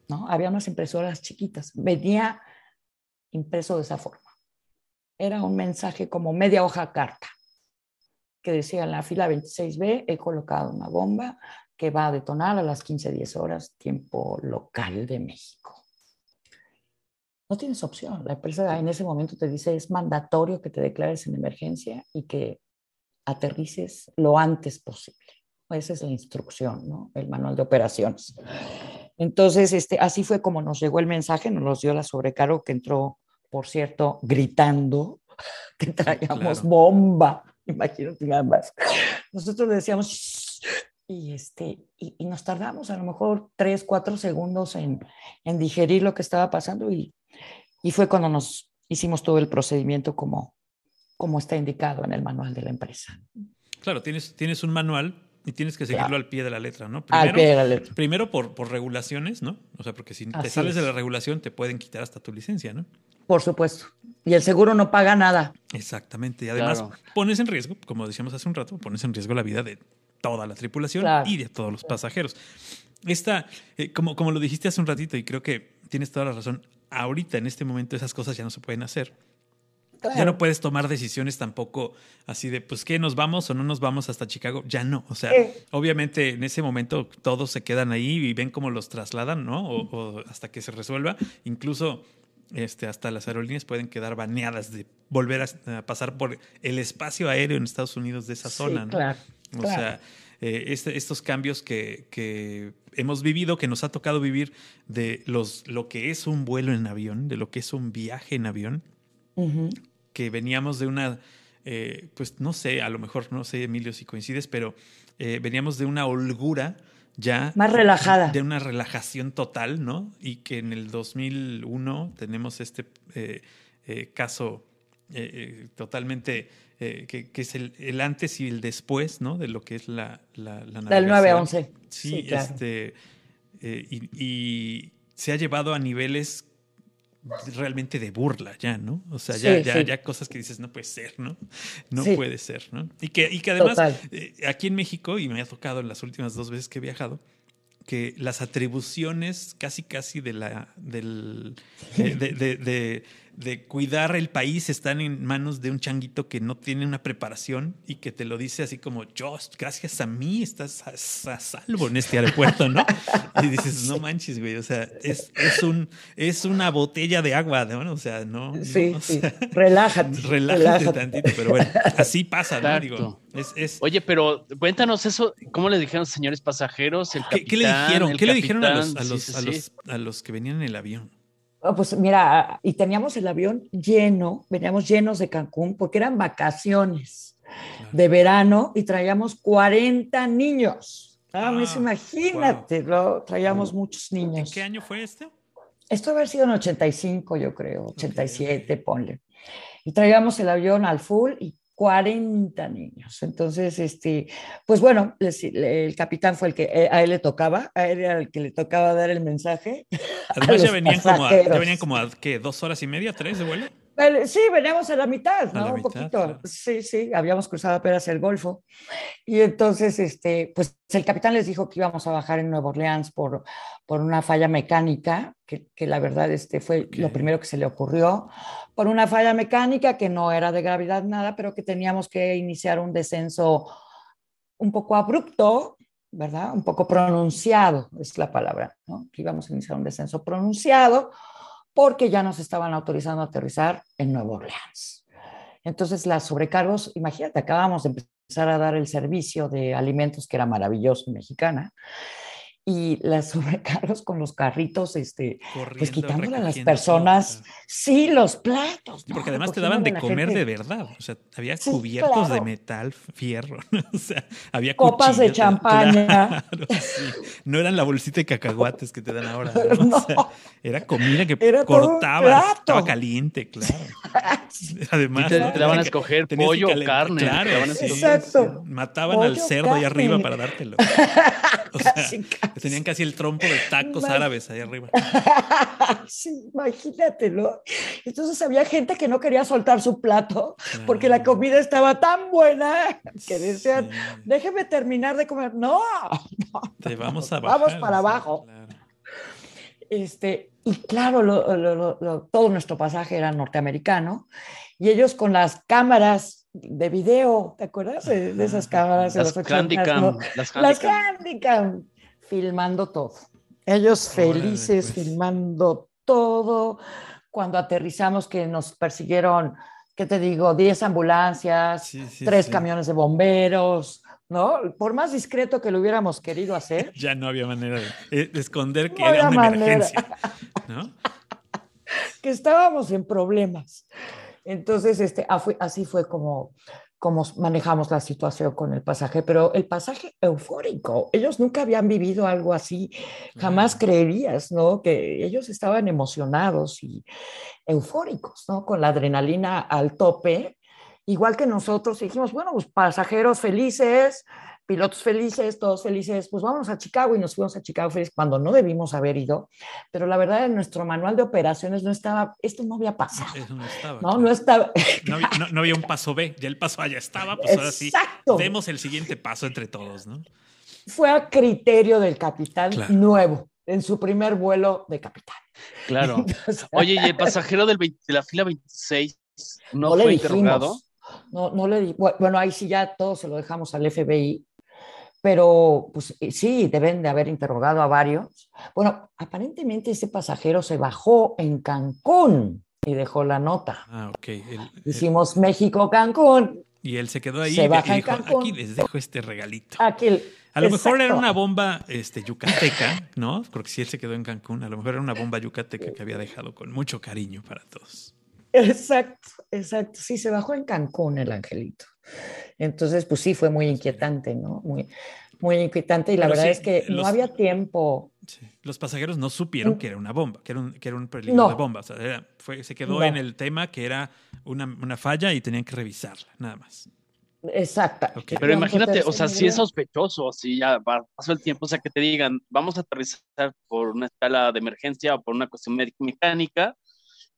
¿no? Había unas impresoras chiquitas, venía impreso de esa forma. Era un mensaje como media hoja carta que decía en la fila 26B he colocado una bomba que va a detonar a las 15.10 horas, tiempo local de México. No tienes opción. La empresa en ese momento te dice es mandatorio que te declares en emergencia y que aterrices lo antes posible. Esa es la instrucción, ¿no? El manual de operaciones. Entonces, este, así fue como nos llegó el mensaje, nos los dio la sobrecargo que entró, por cierto, gritando que traíamos bomba, imagínate nada más. Nosotros decíamos, y, este, y, nos tardamos a lo mejor tres, cuatro segundos en, en digerir lo que estaba pasando y, y, fue cuando nos hicimos todo el procedimiento como, como está indicado en el manual de la empresa. Claro, tienes, tienes un manual y tienes que seguirlo al pie de la letra, ¿no? Primero, al pie de la letra. Primero por, por regulaciones, ¿no? O sea, porque si te sales de la regulación te pueden quitar hasta tu licencia, ¿no? Por supuesto. Y el seguro no paga nada. Exactamente. Y además pones en riesgo, como decíamos hace un rato, pones en riesgo la vida de toda la tripulación y de todos los pasajeros. Esta, eh, como, como lo dijiste hace un ratito, y creo que tienes toda la razón, ahorita en este momento esas cosas ya no se pueden hacer. Ya no puedes tomar decisiones tampoco así de, pues, ¿qué? ¿Nos vamos o no nos vamos hasta Chicago? Ya no. O sea, obviamente en ese momento todos se quedan ahí y ven cómo los trasladan, ¿no? O, hasta que se resuelva. Incluso este, hasta las aerolíneas pueden quedar baneadas de volver a, pasar por el espacio aéreo en Estados Unidos de esa zona, ¿no? Claro, o sea, eh, este, estos cambios que, que, hemos vivido, que nos ha tocado vivir de los, lo que es un vuelo en avión, de lo que es un viaje en avión, que veníamos de una, eh, pues no sé, a lo mejor, no sé, Emilio, si coincides, pero eh, veníamos de una holgura ya. Más relajada. De una relajación total, ¿no? Y que en el 2001 tenemos este caso totalmente, que, que, es el, el, antes y el después, ¿no? De lo que es la, la, la Del 9-11. Sí, sí claro. este, y, y se ha llevado a niveles realmente de burla ya, ¿no? O sea, ya, ya, ya, cosas que dices, no puede ser, ¿no? No puede ser, ¿no? Y que, y que además, eh, aquí en México, y me ha tocado en las últimas dos veces que he viajado, que las atribuciones casi, casi de la, del, de, de de cuidar el país están en manos de un changuito que no tiene una preparación y que te lo dice así como, yo, gracias a mí estás a, salvo en este aeropuerto, ¿no? Y dices, no manches, güey, o sea, es, es, un, es una botella de agua, ¿no? O sea, no. Sí, sí, relájate. Relájate, tantito, pero bueno, así pasa, ¿no? Digo, Oye, pero cuéntanos eso, ¿cómo le dijeron señores pasajeros? El ¿Qué, le dijeron? ¿Qué le dijeron a los, a los, a los, a los que venían en el avión? Oh, pues mira, y teníamos el avión lleno, veníamos llenos de Cancún porque eran vacaciones de verano y traíamos 40 niños. Ah, pues imagínate, lo, traíamos muchos niños. ¿En qué año fue este? Esto debe haber sido en 85, yo creo, 87, ponle. Y traíamos el avión al full y 40 niños. Entonces, este, pues bueno, el capitán fue el que eh, a él le tocaba, a él era el que le tocaba dar el mensaje. Además, ya venían, como a, ya venían como a, ¿qué? ¿Dos horas y media, tres de vuelo? Sí, veníamos a la mitad, ¿no? Un poquito. Sí, sí, habíamos cruzado apenas el Golfo. Y entonces, este, pues el capitán les dijo que íbamos a bajar en Nueva Orleans por, por una falla mecánica, que, que la verdad este, fue lo primero que se le ocurrió, por una falla mecánica que no era de gravedad nada, pero que teníamos que iniciar un descenso un poco abrupto, ¿verdad? Un poco pronunciado, es la palabra, ¿no? Que íbamos a iniciar un descenso pronunciado porque ya nos estaban autorizando a aterrizar en Nueva Orleans. Entonces, las sobrecargos, imagínate, acabamos de empezar a dar el servicio de alimentos que era maravilloso mexicana y las sobrecargos con los carritos, este, pues quitándole a las personas, sí, los platos. Porque además te daban de comer de verdad, o sea, había cubiertos de metal, fierro, o sea, había copas de champaña. No eran la bolsita de cacahuates que te dan ahora, era comida que cortaba, estaba caliente, claro. Además, te, daban a escoger pollo o carne. Claro, exacto. Mataban al cerdo ahí arriba para dártelo. O sea, Tenían casi el trompo de tacos árabes ahí arriba. sí, imagínatelo. Entonces había gente que no quería soltar su plato porque la comida estaba tan buena que decían, déjeme terminar de comer. No, no Te vamos a bajar, Vamos para abajo. Este, y claro, todo nuestro pasaje era norteamericano y ellos con las cámaras de video, ¿te acuerdas de, esas cámaras? Las, las Handycam. Las Handycam filmando todo. Ellos felices pues. filmando todo. Cuando aterrizamos que nos persiguieron, ¿qué te digo? 10 ambulancias, tres camiones de bomberos, ¿no? Por más discreto que lo hubiéramos querido hacer. Ya no había manera de, eh, esconder que era una emergencia, ¿no? que estábamos en problemas. Entonces, este, así fue como, como manejamos la situación con el pasaje, pero el pasaje eufórico, ellos nunca habían vivido algo así, jamás creerías, ¿no? Que ellos estaban emocionados y eufóricos, ¿no? Con la adrenalina al tope, igual que nosotros dijimos, bueno, pues pasajeros felices, pilotos felices, todos felices, pues vamos a Chicago y nos fuimos a Chicago felices cuando no debimos haber ido, pero la verdad en nuestro manual de operaciones no estaba, esto no había pasado. no estaba. No, no estaba. No había, un paso B, ya el paso A ya estaba, pues ahora sí. Demos el siguiente paso entre todos, ¿no? Fue a criterio del capitán nuevo, en su primer vuelo de capitán. Claro. Oye, y el pasajero del de la fila 26 no, fue interrogado. No, no le di. Bueno, ahí sí ya todo se lo dejamos al FBI pero pues eh, sí, deben de haber interrogado a varios. Bueno, aparentemente ese pasajero se bajó en Cancún y dejó la nota. Ah, ok. Hicimos México-Cancún. Y él se quedó ahí y dijo, aquí les dejo este regalito. Aquí, a lo mejor era una bomba este, yucateca, ¿no? Porque si él se quedó en Cancún, a lo mejor era una bomba yucateca que había dejado con mucho cariño para todos. Exacto, exacto. Sí, se bajó en Cancún el angelito. Entonces, pues sí, fue muy inquietante, ¿no? Muy, muy inquietante y la verdad es que no había tiempo. Los pasajeros no supieron mm. que era una bomba, que era un, que era un peligro de bomba. O sea, fue, se quedó en el tema que era una, una, falla y tenían que revisarla, nada más. Exacto. Pero imagínate, o sea, si es sospechoso, si ya pasó el tiempo, o sea, que te digan, vamos a aterrizar por una escala de emergencia o por una cuestión mecánica,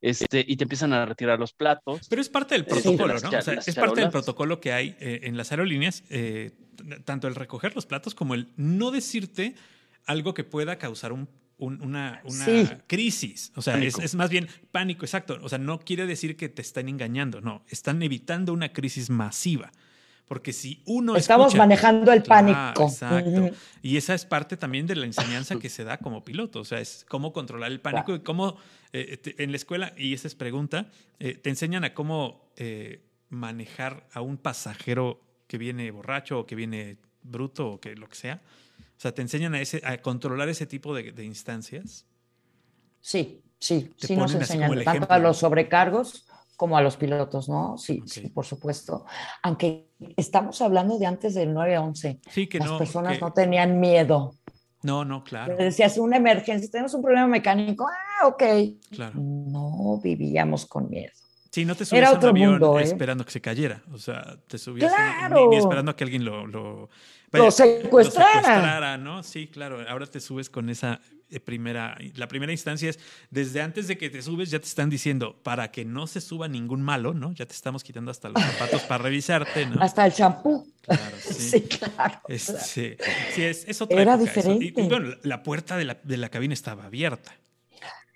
este, y te empiezan a retirar los platos. Pero es parte del protocolo, ¿no? O sea, es parte del protocolo que hay eh, en las aerolíneas, eh, tanto el recoger los platos como el no decirte algo que pueda causar un, una, una crisis. O sea, es, es, más bien pánico, exacto. O sea, no quiere decir que te están engañando, no, están evitando una crisis masiva. Porque si uno... Estamos manejando el pánico. Exacto. Y esa es parte también de la enseñanza que se da como piloto. O sea, es cómo controlar el pánico y cómo eh, en la escuela, y esa es pregunta, eh, te enseñan a cómo eh, manejar a un pasajero que viene borracho o que viene bruto o que lo que sea. O sea, te enseñan a, ese, a controlar ese tipo de, instancias. Sí, sí, sí nos enseñan tanto a los sobrecargos como a los pilotos, ¿no? Sí, sí, por supuesto. Aunque estamos hablando de antes del 9-11. Sí, que Las personas no tenían miedo. No, no, claro. Decías una emergencia, tenemos un problema mecánico, ah, ok. Claro. No vivíamos con miedo. Sí, no te subías a un avión ¿eh? esperando que se cayera. O sea, te subías ni, esperando a que alguien lo, lo, lo secuestrara. ¿no? Sí, claro. Ahora te subes con esa primera, la primera instancia es desde antes de que te subes ya te están diciendo para que no se suba ningún malo, ¿no? Ya te estamos quitando hasta los zapatos para revisarte, ¿no? Hasta el champú. Claro, sí. claro. sí, es, es otra Era diferente. Y, bueno, la puerta de la, de la cabina estaba abierta.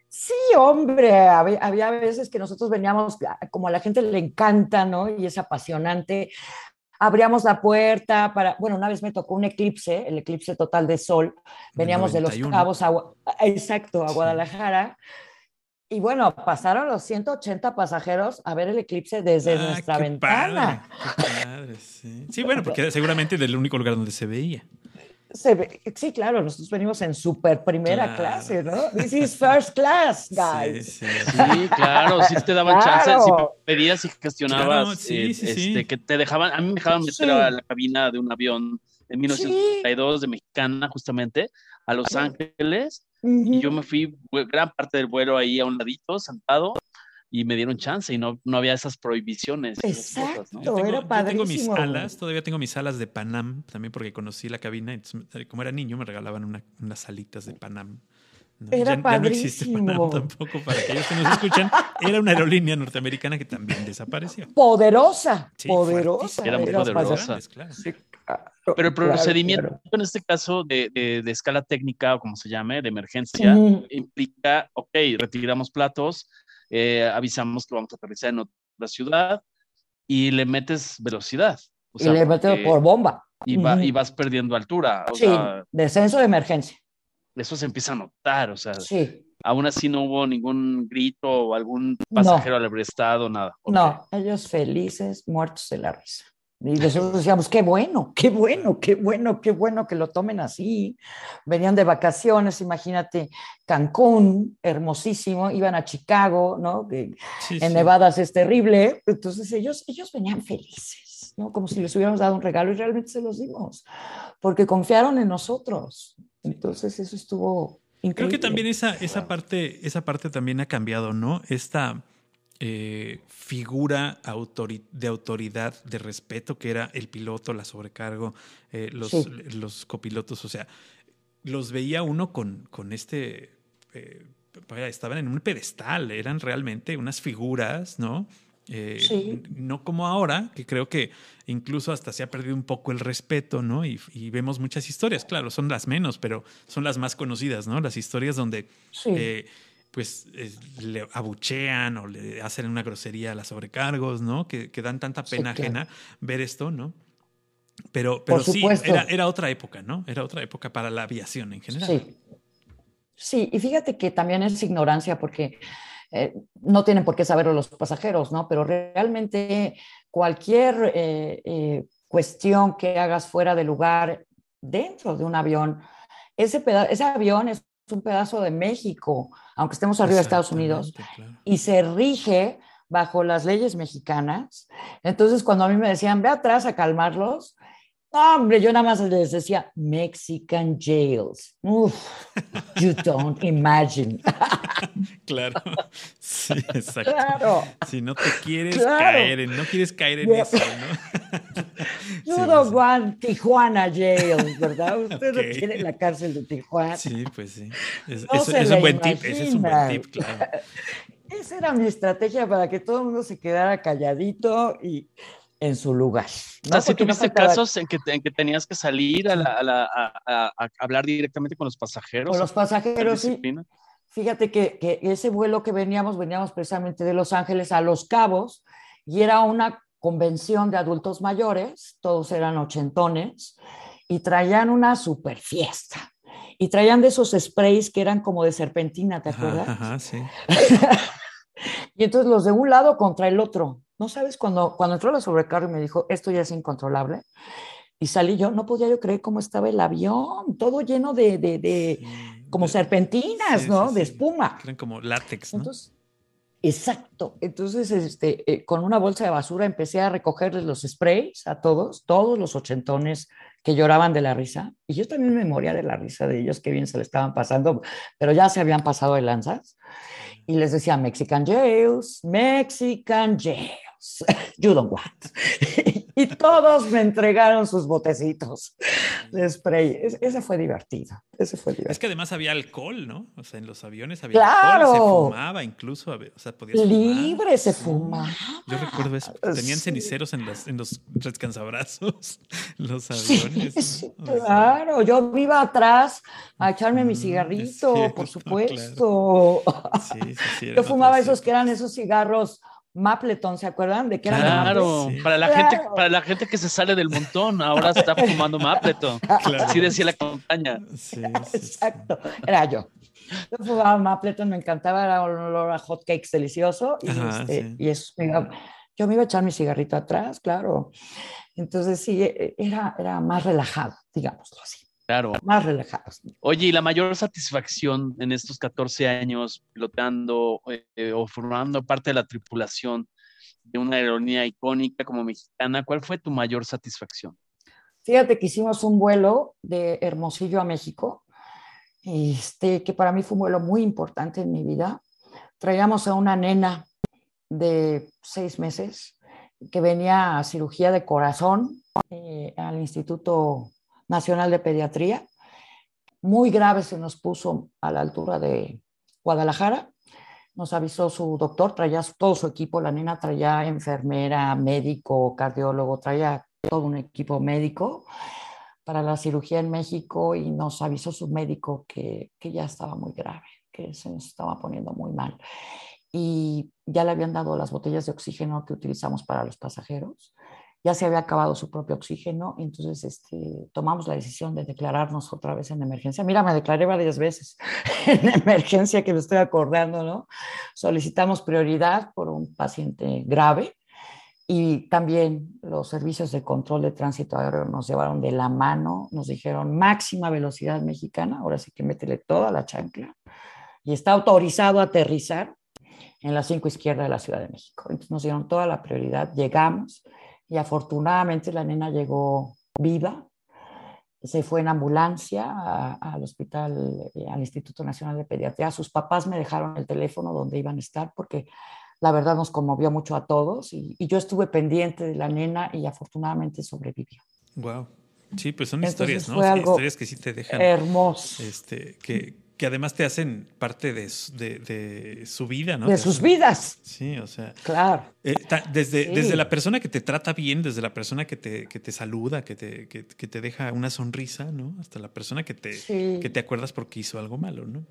Sí, hombre, había, había, veces que nosotros veníamos, como a la gente le encanta, ¿no? Y es apasionante, abríamos la puerta para, bueno, una vez me tocó un eclipse, el eclipse total de sol, veníamos de los cabos, a, exacto, a Guadalajara. Y bueno, pasaron los 180 pasajeros a ver el eclipse desde ah, nuestra ventana. sí. bueno, porque era seguramente del único lugar donde se veía. Sí, claro, nosotros venimos en super primera clase, ¿no? This is first class, guys. Sí, claro, sí te daban chance, si pedías y gestionabas, eh, este, que te dejaban, a mí me dejaban meter a la cabina de un avión en 1932 de Mexicana, justamente, a Los Ángeles, y yo me fui gran parte del vuelo ahí a un ladito, sentado, y me dieron chance y no, no había esas prohibiciones. Exacto, tengo, era padrísimo. Yo tengo mis alas, todavía tengo mis alas de Panam, también porque conocí la cabina, entonces, como era niño me regalaban unas alitas de Panam. Era ya, no existe Panam tampoco, para aquellos que nos escuchan. Era una aerolínea norteamericana que también desapareció. Poderosa, poderosa. Era muy poderosa. Claro. Sí, pero el procedimiento en este caso de, de, escala técnica o como se llame, de emergencia, implica, ok, retiramos platos, eh, avisamos que vamos a aterrizar en otra ciudad y le metes velocidad. y le metes por bomba. Y, y, vas perdiendo altura. sí, descenso de emergencia. Eso se empieza a notar, o sea. Sí. Aún así no hubo ningún grito o algún pasajero no. alebrestado, nada. No, ellos felices, muertos de la risa. Y nosotros decíamos, qué bueno, qué bueno, qué bueno, qué bueno que lo tomen así. Venían de vacaciones, imagínate, Cancún, hermosísimo, iban a Chicago, ¿no? Que en Nevadas es terrible. Entonces ellos, ellos venían felices, ¿no? Como si les hubiéramos dado un regalo y realmente se los dimos, porque confiaron en nosotros. Entonces eso estuvo increíble. Creo que también esa, esa, parte, esa parte también ha cambiado, ¿no? Esta eh, figura de autoridad, de respeto, que era el piloto, la sobrecargo, eh, los, los, copilotos, o sea, los veía uno con, con este... Eh, estaban en un pedestal, eran realmente unas figuras, ¿no? No como ahora, que creo que incluso hasta se ha perdido un poco el respeto, ¿no? Y, vemos muchas historias, claro, son las menos, pero son las más conocidas, ¿no? Las historias donde pues le abuchean o le hacen una grosería a las sobrecargos, ¿no? Que, dan tanta pena ajena ver esto, ¿no? Pero, pero sí, era, otra época, ¿no? Era otra época para la aviación en general. Sí. Sí, y fíjate que también es ignorancia porque eh, no tienen por qué saberlo los pasajeros, ¿no? Pero realmente cualquier eh, eh, cuestión que hagas fuera de lugar dentro de un avión, ese, ese avión es un pedazo de México, aunque estemos arriba de Estados Unidos, y se rige bajo las leyes mexicanas. Entonces, cuando a mí me decían, ve atrás a calmarlos, hombre, yo nada más les decía Mexican jails. Uf, you don't imagine. claro, sí, exacto. Claro. Si no te quieres caer, no quieres caer en eso, ¿no? you don't want Tijuana jails, ¿verdad? Usted no quiere la cárcel de Tijuana. Sí, pues sí. Es, es un buen tip, ese es un buen tip, claro. Esa era mi estrategia para que todo el mundo se quedara calladito y en su lugar. ¿no? ¿Sí tuviste casos en que, en que tenías que salir a, a, hablar directamente con los pasajeros? Con los pasajeros, sí. Fíjate que, que, ese vuelo que veníamos, veníamos precisamente de Los Ángeles a Los Cabos y era una convención de adultos mayores, todos eran ochentones, y traían una super fiesta. Y traían de esos sprays que eran como de serpentina, ¿te acuerdas? Ajá, sí. y entonces los de un lado contra el otro. ¿No sabes? Cuando, cuando entró la sobrecarga y me dijo, esto ya es incontrolable, y salí yo, no podía yo creer cómo estaba el avión, todo lleno de, de, de como serpentinas, ¿no? de espuma. Eran como látex, ¿no? Entonces, exacto. Entonces, este, eh, con una bolsa de basura empecé a recogerles los sprays a todos, todos los ochentones que lloraban de la risa. Y yo también me moría de la risa de ellos, qué bien se le estaban pasando, pero ya se habían pasado de lanzas. Y les decía, Mexican jails, Mexican jails. you don't want. y todos me entregaron sus botecitos de spray. ese fue divertido. Ese fue divertido. Es que además había alcohol, ¿no? O sea, en los aviones había alcohol, se fumaba incluso, o sea, podías Libre se fumaba. Yo recuerdo eso. Tenían ceniceros en, en los descansabrazos, los aviones. claro, yo iba atrás a echarme mi mm, cigarrito, por supuesto. Sí, sí, yo fumaba esos que eran esos cigarros Mapleton, ¿se acuerdan? De que claro, para la gente, para la gente que se sale del montón, ahora se está fumando Mapleton. Así decía la campaña. Exacto, era yo. Yo fumaba Mapleton, me encantaba, era un olor a hot cakes delicioso. Y, este, y eso, yo me iba a echar mi cigarrito atrás, claro. Entonces sí, e, era, era más relajado, digámoslo así. Claro. Más relajados. Oye, ¿y la mayor satisfacción en estos 14 años pilotando eh, o formando parte de la tripulación de una aerolínea icónica como mexicana, cuál fue tu mayor satisfacción? Fíjate que hicimos un vuelo de Hermosillo a México, este, que para mí fue un vuelo muy importante en mi vida. Traíamos a una nena de seis meses que venía a cirugía de corazón eh, al Instituto Nacional de Pediatría. Muy grave se nos puso a la altura de Guadalajara. Nos avisó su doctor, traía todo su equipo, la nena traía enfermera, médico, cardiólogo, traía todo un equipo médico para la cirugía en México y nos avisó su médico que, que ya estaba muy grave, que se nos estaba poniendo muy mal. Y ya le habían dado las botellas de oxígeno que utilizamos para los pasajeros ya se había acabado su propio oxígeno, entonces este, tomamos la decisión de declararnos otra vez en emergencia. Mira, me declaré varias veces en emergencia que me estoy acordando, ¿no? Solicitamos prioridad por un paciente grave Y también los servicios de control de tránsito aéreo nos llevaron de la mano, nos dijeron máxima velocidad mexicana, ahora sí que métele toda la chancla. Y está autorizado a aterrizar en la 5 izquierda de la Ciudad de México. Entonces nos dieron toda la prioridad, llegamos y afortunadamente la nena llegó viva, se fue en ambulancia al hospital, eh, al Instituto Nacional de Pediatría. Sus papás me dejaron el teléfono donde iban a estar porque la verdad nos conmovió mucho a todos y, yo estuve pendiente de la nena y afortunadamente sobrevivió. Wow. Sí, pues son historias, ¿no? historias que sí te dejan. Hermoso. Este, que, que además te hacen parte de, de, su vida, ¿no? De sus vidas. Sí, o sea. Claro. Eh, desde, desde la persona que te trata bien, desde la persona que te, que te saluda, que te, que, te deja una sonrisa, ¿no? Hasta la persona que te, que te acuerdas porque hizo algo malo, ¿no?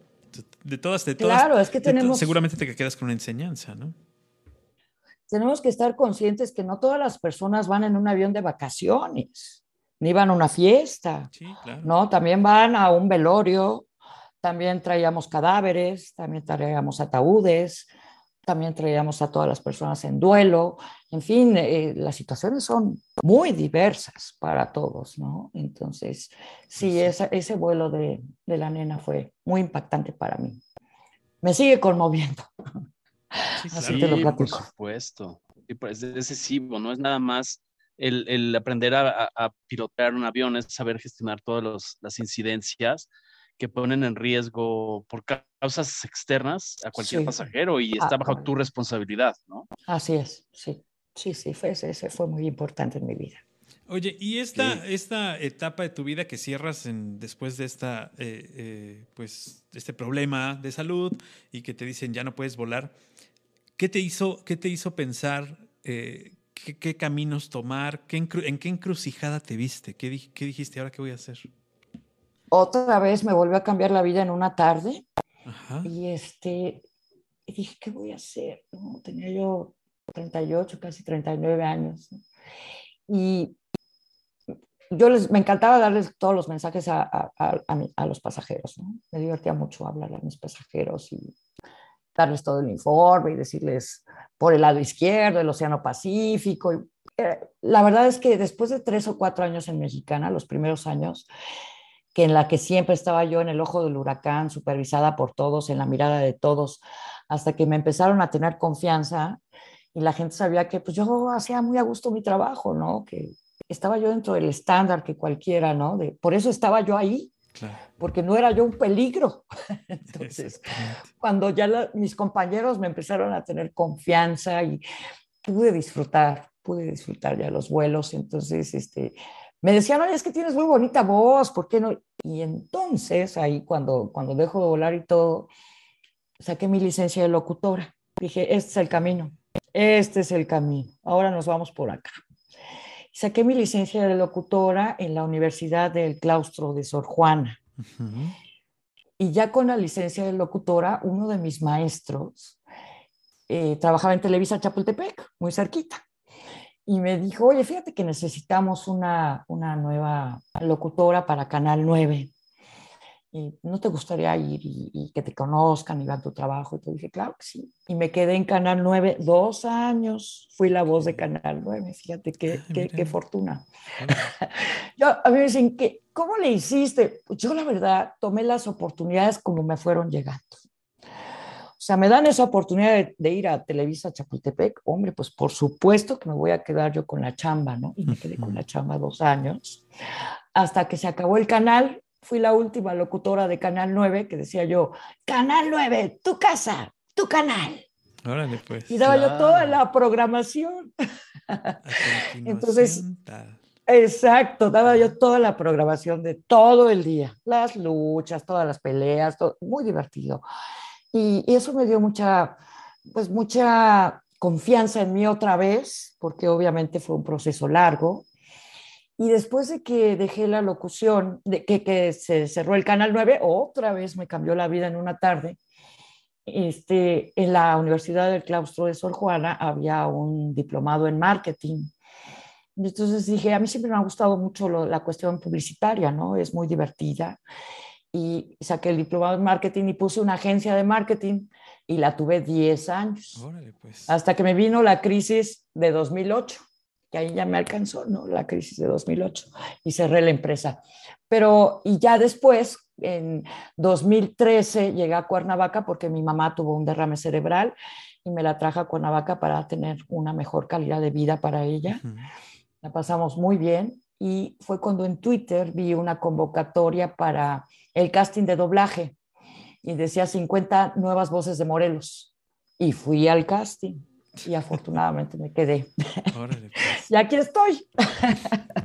De todas, de todas. Claro, es que tenemos. seguramente te quedas con una enseñanza, ¿no? Tenemos que estar conscientes que no todas las personas van en un avión de vacaciones, ni van a una fiesta. Sí, claro. No, también van a un velorio, también traíamos cadáveres, también traíamos ataúdes, también traíamos a todas las personas en duelo. En fin, eh, las situaciones son muy diversas para todos, ¿no? Entonces, sí, ese vuelo de, de, la nena fue muy impactante para mí. Me sigue conmoviendo. Sí, Así te lo platico. Por supuesto. Y pues es decisivo, no es nada más el, el aprender a, a, pilotear un avión, es saber gestionar todas las incidencias que ponen en riesgo por causas externas a cualquier pasajero y está bajo ah, tu responsabilidad, ¿no? Así es, sí, sí, sí, fue, ese fue muy importante en mi vida. Oye, y esta, esta etapa de tu vida que cierras en, después de esta, eh, eh, pues, este problema de salud y que te dicen ya no puedes volar, ¿qué te hizo, qué te hizo pensar eh, qué, caminos tomar? Qué ¿En qué encrucijada te viste? ¿Qué, ¿Qué dijiste ahora qué voy a hacer? Otra vez me volvió a cambiar la vida en una tarde. Y este, dije, ¿qué voy a hacer? Tenía yo 38, casi 39 años. Y yo les, me encantaba darles todos los mensajes a, a, a, los pasajeros. Me divertía mucho hablar a mis pasajeros y darles todo el informe y decirles por el lado izquierdo, el Océano Pacífico. Eh, la verdad es que después de tres o cuatro años en Mexicana, los primeros años, que en la que siempre estaba yo en el ojo del huracán, supervisada por todos, en la mirada de todos, hasta que me empezaron a tener confianza y la gente sabía que pues yo hacía muy a gusto mi trabajo, ¿no? Que estaba yo dentro del estándar que cualquiera, ¿no? De, por eso estaba yo ahí, porque no era yo un peligro. Entonces, cuando ya mis compañeros me empezaron a tener confianza y pude disfrutar, pude disfrutar ya los vuelos, entonces, este, me decían, oye, es que tienes muy bonita voz, ¿por qué no? Y entonces, ahí cuando, cuando dejo de volar y todo, saqué mi licencia de locutora. Dije, este es el camino, este es el camino, ahora nos vamos por acá. Saqué mi licencia de locutora en la Universidad del Claustro de Sor Juana. Y ya con la licencia de locutora, uno de mis maestros eh, trabajaba en Televisa Chapultepec, muy cerquita y me dijo, oye, fíjate que necesitamos una, una nueva locutora para Canal 9. Y ¿No te gustaría ir y, que te conozcan y vean tu trabajo? Y te dije, claro que sí. Y me quedé en Canal 9 dos años. Fui la voz de Canal 9. Fíjate qué, qué, qué, fortuna. yo, a mí me dicen, ¿cómo le hiciste? Pues yo la verdad tomé las oportunidades como me fueron llegando. Sea, me dan esa oportunidad de, ir a Televisa Chapultepec, hombre, pues por supuesto que me voy a quedar yo con la chamba, ¿no? Y me quedé con la chamba dos años, hasta que se acabó el canal. Fui la última locutora de Canal 9 que decía yo, Canal 9, tu casa, tu canal. Órale, pues. Y daba yo toda la programación. Entonces, exacto, daba yo toda la programación de todo el día, las luchas, todas las peleas, todo, muy divertido. Y, eso me dio mucha, pues mucha confianza en mí otra vez, porque obviamente fue un proceso largo. Y después de que dejé la locución, de que, que se cerró el Canal 9, otra vez me cambió la vida en una tarde. Este, en la Universidad del Claustro de Sor Juana había un diplomado en marketing. Entonces dije, a mí siempre me ha gustado mucho la cuestión publicitaria, ¿no? Es muy divertida. Y saqué el diplomado en marketing y puse una agencia de marketing y la tuve 10 años. Pues. Hasta que me vino la crisis de 2008, que ahí ya me alcanzó, ¿no? La crisis de 2008 y cerré la empresa. Pero, y ya después, en 2013, llegué a Cuernavaca porque mi mamá tuvo un derrame cerebral y me la traje a Cuernavaca para tener una mejor calidad de vida para ella. La pasamos muy bien y fue cuando en Twitter vi una convocatoria para el casting de doblaje y decía 50 nuevas voces de Morelos. Y fui al casting y afortunadamente me quedé. Órale, pues. y aquí estoy.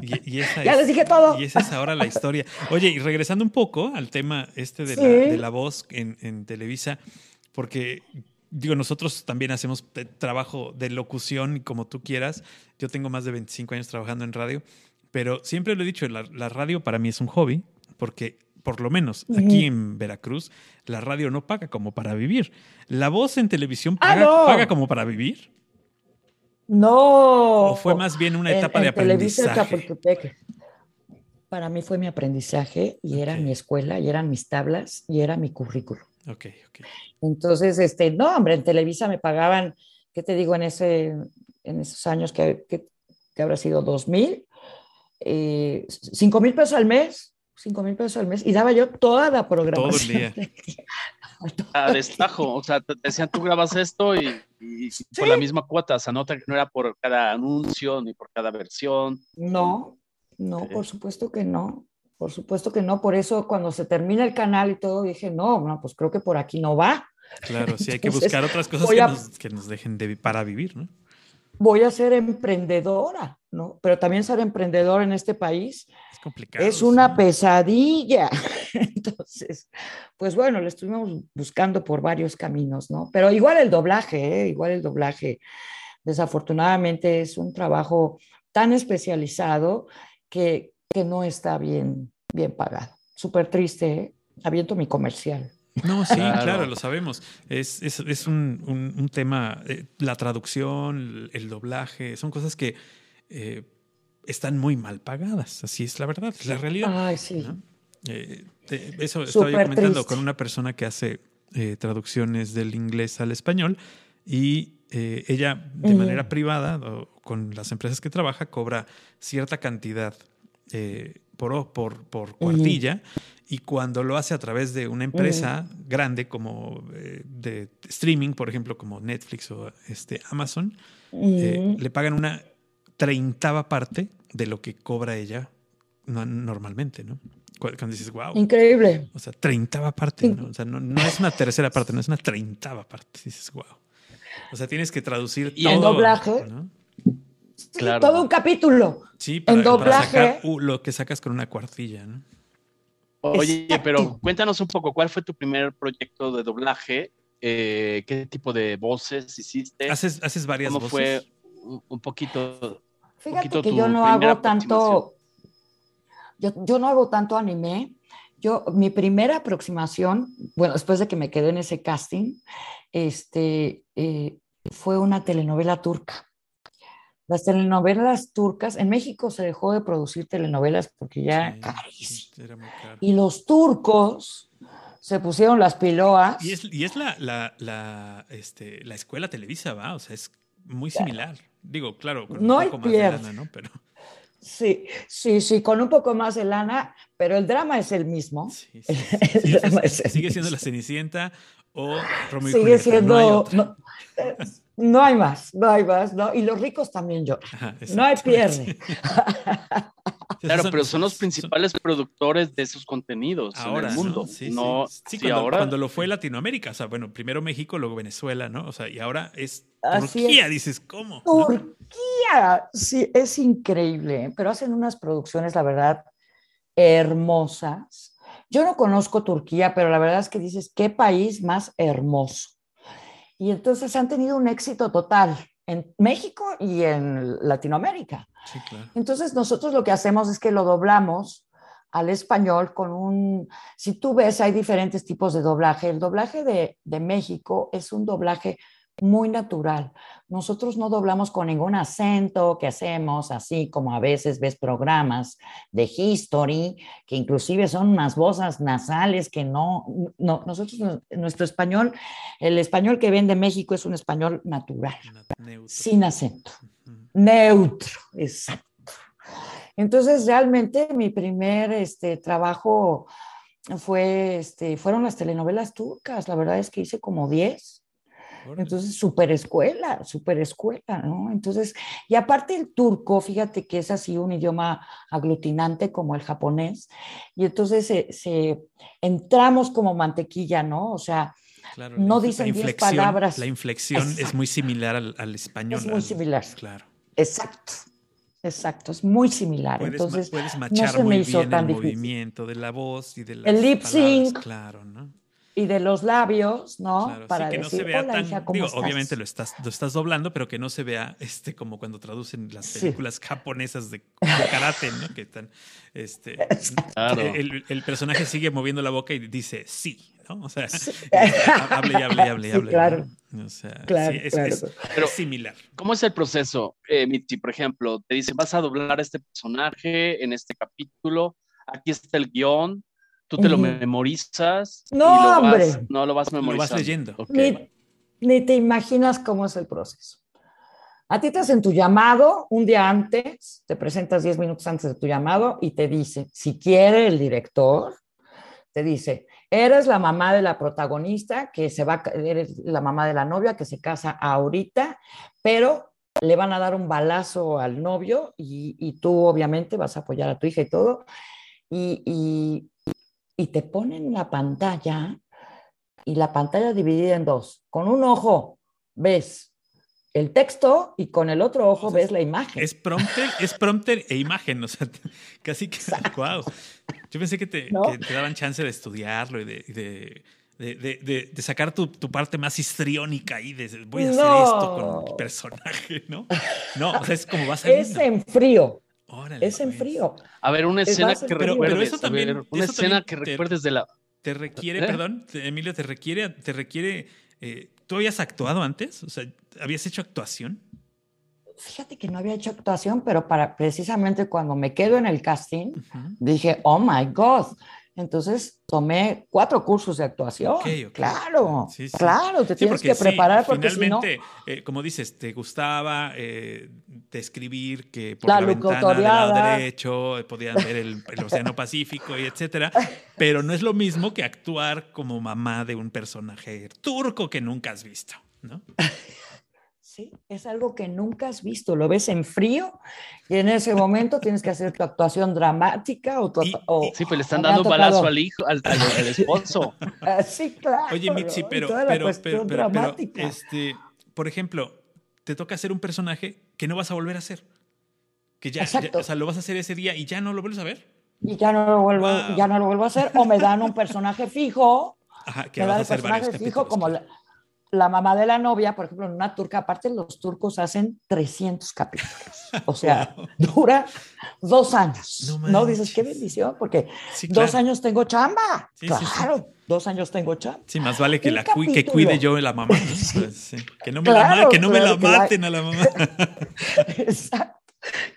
Y, ya les dije todo. Y esa es ahora la historia. Oye, y regresando un poco al tema este de, la, de la, voz en, en Televisa, porque digo, nosotros también hacemos trabajo de locución, como tú quieras. Yo tengo más de 25 años trabajando en radio, pero siempre lo he dicho, la, la radio para mí es un hobby, porque por lo menos aquí en Veracruz, la radio no paga como para vivir. ¿La voz en televisión ah, paga, como para vivir? No. ¿O fue más bien una etapa de aprendizaje? Para mí fue mi aprendizaje y era mi escuela y eran mis tablas y era mi currículo. Ok, ok. Entonces, este, no, hombre, en Televisa me pagaban, ¿qué te digo? En, ese, en esos años que, que, habrá sido 2000, eh, 5 mil pesos al mes 5 mil pesos al mes y daba yo toda la programación. Todo el día. A destajo, o sea, te decían tú grabas esto y, por la misma cuota, o sea, no, no, era por cada anuncio ni por cada versión. No, no, por supuesto que no, por supuesto que no, por eso cuando se termina el canal y todo dije, no, no, pues creo que por aquí no va. Claro, sí, hay que buscar otras cosas que, nos, que, nos, dejen de, para vivir, ¿no? Voy a ser emprendedora, ¿no? Pero también ser emprendedor en este país es una pesadilla. Entonces, pues bueno, le estuvimos buscando por varios caminos, ¿no? Pero igual el doblaje, ¿eh? igual el doblaje, desafortunadamente es un trabajo tan especializado que, que no está bien, bien pagado. Súper triste, ¿eh? aviento mi comercial. No, sí, claro, lo sabemos. Es, es, es un, un, tema, eh, la traducción, el, doblaje, son cosas que eh, están muy mal pagadas. Así es la verdad, es la realidad. Ay, sí. Eh, eso estaba yo comentando con una persona que hace eh, traducciones del inglés al español y eh, ella de manera privada o con las empresas que trabaja cobra cierta cantidad por, por, por cuartilla y cuando lo hace a través de una empresa grande como de streaming, por ejemplo, como Netflix o este, Amazon, le pagan una treintava parte de lo que cobra ella normalmente, ¿no? Cuando dices, wow. Increíble. O sea, treintava parte, ¿no? O sea, no, es una tercera parte, no es una treintava parte. Dices, wow. O sea, tienes que traducir y todo. el doblaje. Claro. Todo un capítulo. Sí, para, en doblaje. lo que sacas con una cuartilla, ¿no? Oye, pero cuéntanos un poco, ¿cuál fue tu primer proyecto de doblaje? Eh, ¿Qué tipo de voces hiciste? ¿Haces, haces varias ¿Cómo voces? fue un poquito Fíjate que yo no hago tanto, yo, yo, no hago tanto anime. Yo, mi primera aproximación, bueno, después de que me quedé en ese casting, este, eh, fue una telenovela turca. Las telenovelas turcas, en México se dejó de producir telenovelas porque ya carísimo. Y los turcos se pusieron las piloas. Y es, y es la, la, la, este, la escuela Televisa, ¿va? O sea, es muy similar. Digo, claro, con no un poco más de lana, ¿no? Pero... Sí, sí, sí, con un poco más de lana, pero el drama es el mismo. Sí, sigue siendo la Cenicienta o Romeo Sigue y Julieta, siendo. No hay, más, no hay más, ¿no? Y los ricos también yo. no hay pierde. Claro, pero son los principales productores de esos contenidos en el mundo. Sí, no, sí, cuando, ahora... cuando lo fue Latinoamérica, o sea, bueno, primero México, luego Venezuela, ¿no? O sea, y ahora es Turquía, dices, ¿cómo? Turquía, sí, es increíble, pero hacen unas producciones, la verdad, hermosas. Yo no conozco Turquía, pero la verdad es que dices, qué país más hermoso. Y entonces han tenido un éxito total en México y en Latinoamérica. Entonces nosotros lo que hacemos es que lo doblamos al español con un, si tú ves, hay diferentes tipos de doblaje. El doblaje de, de México es un doblaje muy natural. Nosotros no doblamos con ningún acento que hacemos, así como a veces ves programas de history, que inclusive son unas voces nasales que no, no, nosotros, nuestro español, el español que ven de México es un español natural, sin acento, neutro, exacto. Entonces, realmente mi primer este, trabajo fue, este, fueron las telenovelas turcas, la verdad es que hice como 10 entonces, super escuela, super escuela, ¿no? Entonces, y aparte el turco, fíjate que es así un idioma aglutinante como el japonés, y entonces se, entramos como mantequilla, ¿no? O sea, no dicen 10 palabras. La inflexión es muy similar al, español. Es muy similar. Claro. Exacto. Exacto, es muy similar. Entonces, puedes machar muy bien el movimiento de la voz y de las El lip sync. Claro, ¿no? Y de los labios, ¿no? Para que no se vea tan, digo, obviamente lo estás, lo estás doblando, pero que no se vea este como cuando traducen las películas japonesas de, karate, ¿no? Que están, este, el, el, personaje sigue moviendo la boca y dice sí, ¿no? O sea, hable y hable y hable y hable. claro. O sea, claro, es, pero, similar. ¿Cómo es el proceso, eh, Mitzi? Por ejemplo, te dice, vas a doblar a este personaje en este capítulo, aquí está el guion, Tú te lo memorizas. No, hombre. no lo vas memorizando. Lo vas leyendo. Ni, te imaginas cómo es el proceso. A ti te hacen tu llamado un día antes, te presentas 10 minutos antes de tu llamado y te dice, si quiere el director, te dice, eres la mamá de la protagonista, que se va, eres la mamá de la novia que se casa ahorita, pero le van a dar un balazo al novio y, y tú obviamente vas a apoyar a tu hija y todo. Y, y, y te ponen la pantalla y la pantalla dividida en dos. Con un ojo ves el texto y con el otro ojo ves la imagen. Es prompter, es prompter e imagen, o sea, casi que wow. Yo pensé que te, daban chance de estudiarlo y de, de, sacar tu, parte más histriónica y de voy a hacer esto con mi personaje, ¿no? No, o sea, es como vas a Es en frío es en pues. frío. A ver, una escena que recuerdes. eso también, una escena que recuerdes de la. Te requiere, ¿Eh? perdón, Emilio, te requiere, te requiere. Eh, ¿Tú habías actuado antes? O sea, ¿habías hecho actuación? Fíjate que no había hecho actuación, pero para precisamente cuando me quedo en el casting, dije, oh my God, entonces tomé cuatro cursos de actuación. Claro, claro, te tienes que preparar porque finalmente, eh, como dices, te gustaba eh, describir que por la, ventana del lado derecho podían ver el, Océano Pacífico y etcétera, pero no es lo mismo que actuar como mamá de un personaje turco que nunca has visto, ¿no? Sí, es algo que nunca has visto, lo ves en frío y en ese momento tienes que hacer tu actuación dramática o tu... sí, pues le están dando un balazo al hijo, al, esposo. Ah, sí, claro. Oye, Mitzi, pero, pero, pero, pero, este, por ejemplo, te toca hacer un personaje que no vas a volver a hacer. Que ya, o sea, lo vas a hacer ese día y ya no lo vuelves a ver. Y ya no lo vuelvo, ya no lo vuelvo a hacer, o me dan un personaje fijo. Ajá, que me dan el personaje fijo como la mamá de la novia, por ejemplo, en una turca, aparte los turcos hacen 300 capítulos. O sea, dura dos años. No, dices, qué bendición, porque dos años tengo chamba. claro, dos años tengo chamba. Sí, más vale que, la que cuide yo de la mamá. Que no me la, que no me la maten a la mamá. Exacto.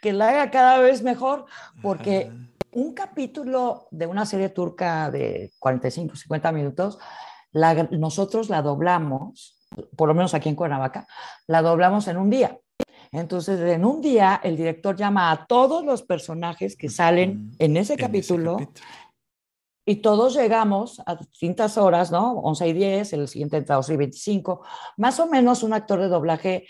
Que la haga cada vez mejor, porque un capítulo de una serie turca de 45, 50 minutos nosotros la doblamos, por lo menos aquí en Cuernavaca, la doblamos en un día. Entonces, en un día, el director llama a todos los personajes que salen en ese, capítulo, y todos llegamos a distintas horas, ¿no? 11 y 10, el siguiente entra a 11 y 25. Más o menos un actor de doblaje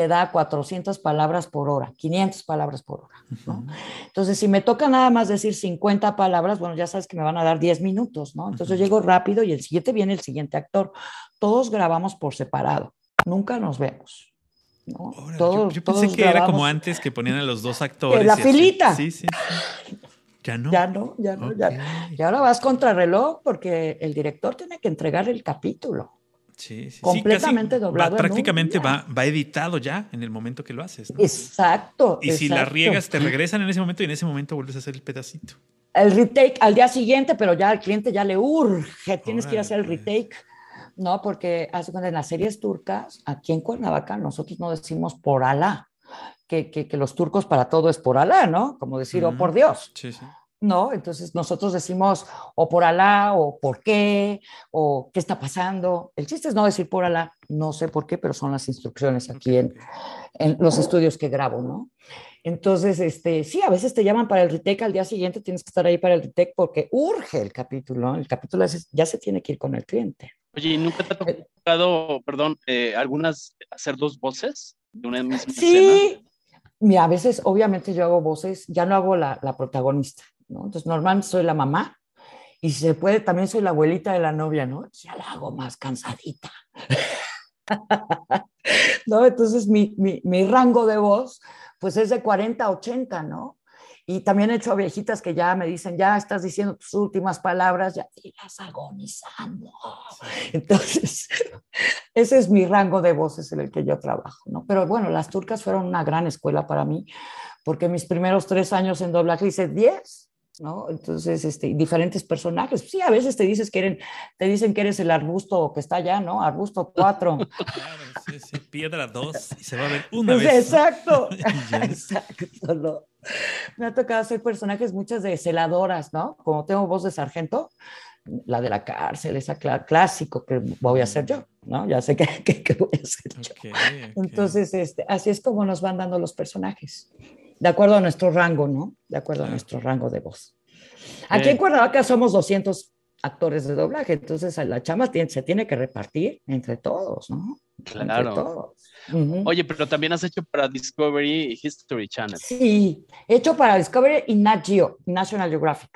te da 400 palabras por hora, 500 palabras por hora. ¿no? Entonces, si me toca nada más decir 50 palabras, bueno, ya sabes que me van a dar 10 minutos, ¿no? Entonces llego rápido y el siguiente viene el siguiente actor. Todos grabamos por separado, nunca nos vemos. ¿no? todos, yo, pensé que era como antes que ponían a los dos actores. la filita. Sí, sí, Ya no. Ya no, ya no, ya. Y ahora vas contra reloj porque el director tiene que entregar el capítulo. Sí, sí, completamente doblado. prácticamente va, va, editado ya en el momento que lo haces. Exacto. Y si la riegas, te regresan en ese momento y en ese momento vuelves a hacer el pedacito. El retake al día siguiente, pero ya al cliente ya le urge, tienes que ir a hacer el retake No, porque en las series turcas, aquí en Cuernavaca, nosotros no decimos por Alá, que, que, los turcos para todo es por Alá, ¿no? Como decir, oh por Dios. Sí, sí. ¿No? Entonces nosotros decimos o por Alá o por qué o qué está pasando. El chiste es no decir por Alá, no sé por qué, pero son las instrucciones aquí en, en los estudios que grabo, ¿no? Entonces, este, sí, a veces te llaman para el retake, al día siguiente tienes que estar ahí para el retake porque urge el capítulo, el capítulo ya se tiene que ir con el cliente. Oye, ¿nunca te ha eh, tocado, perdón, eh, algunas hacer dos voces de una misma sí. Mira, a veces, obviamente, yo hago voces, ya no hago la, la protagonista, ¿no? Entonces, normalmente soy la mamá y si se puede, también soy la abuelita de la novia, ¿no? Ya la hago más cansadita. ¿No? Entonces, mi, mi, mi, rango de voz, pues es de 40 a 80, ¿no? Y también he hecho a viejitas que ya me dicen, ya estás diciendo tus últimas palabras, ya estás agonizando. Entonces, ese es mi rango de voces en el que yo trabajo, ¿no? Pero bueno, las turcas fueron una gran escuela para mí, porque mis primeros tres años en doblaje hice 10 ¿no? Entonces, este, diferentes personajes. Sí, a veces te, dices que eres, te dicen que eres el arbusto que está allá, ¿no? Arbusto 4. Claro, sí, sí, piedra 2 y se va a ver una pues vez. Exacto, exacto. Me ha tocado hacer personajes muchas de celadoras, ¿no? Como tengo voz de sargento, la de la cárcel, esa clásico que voy a hacer yo, ¿no? Ya sé que, voy a hacer yo. Entonces, este, así es como nos van dando los personajes de acuerdo a nuestro rango, ¿no? De acuerdo a nuestro rango de voz. Aquí en Cuernavaca somos 200 actores de doblaje, entonces la chama se tiene que repartir entre todos, ¿no? Claro. Oye, pero también has hecho para Discovery History Channel. Sí, he hecho para Discovery y Nat Geo, National Geographic.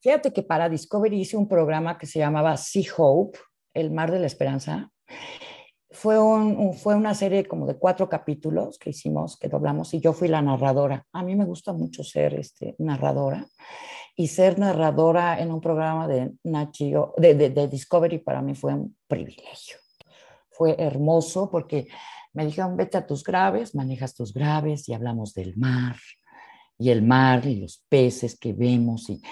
Fíjate que para Discovery hice un programa que se llamaba Sea Hope, El Mar de la Esperanza, fue, un, fue una serie como de cuatro capítulos que hicimos, que doblamos, y yo fui la narradora. A mí me gusta mucho ser este, narradora, y ser narradora en un programa de, Nachio, de, Discovery para mí fue un privilegio. Fue hermoso porque me dijeron, vete a tus graves, manejas tus graves y hablamos del mar, y el mar y los peces que vemos, y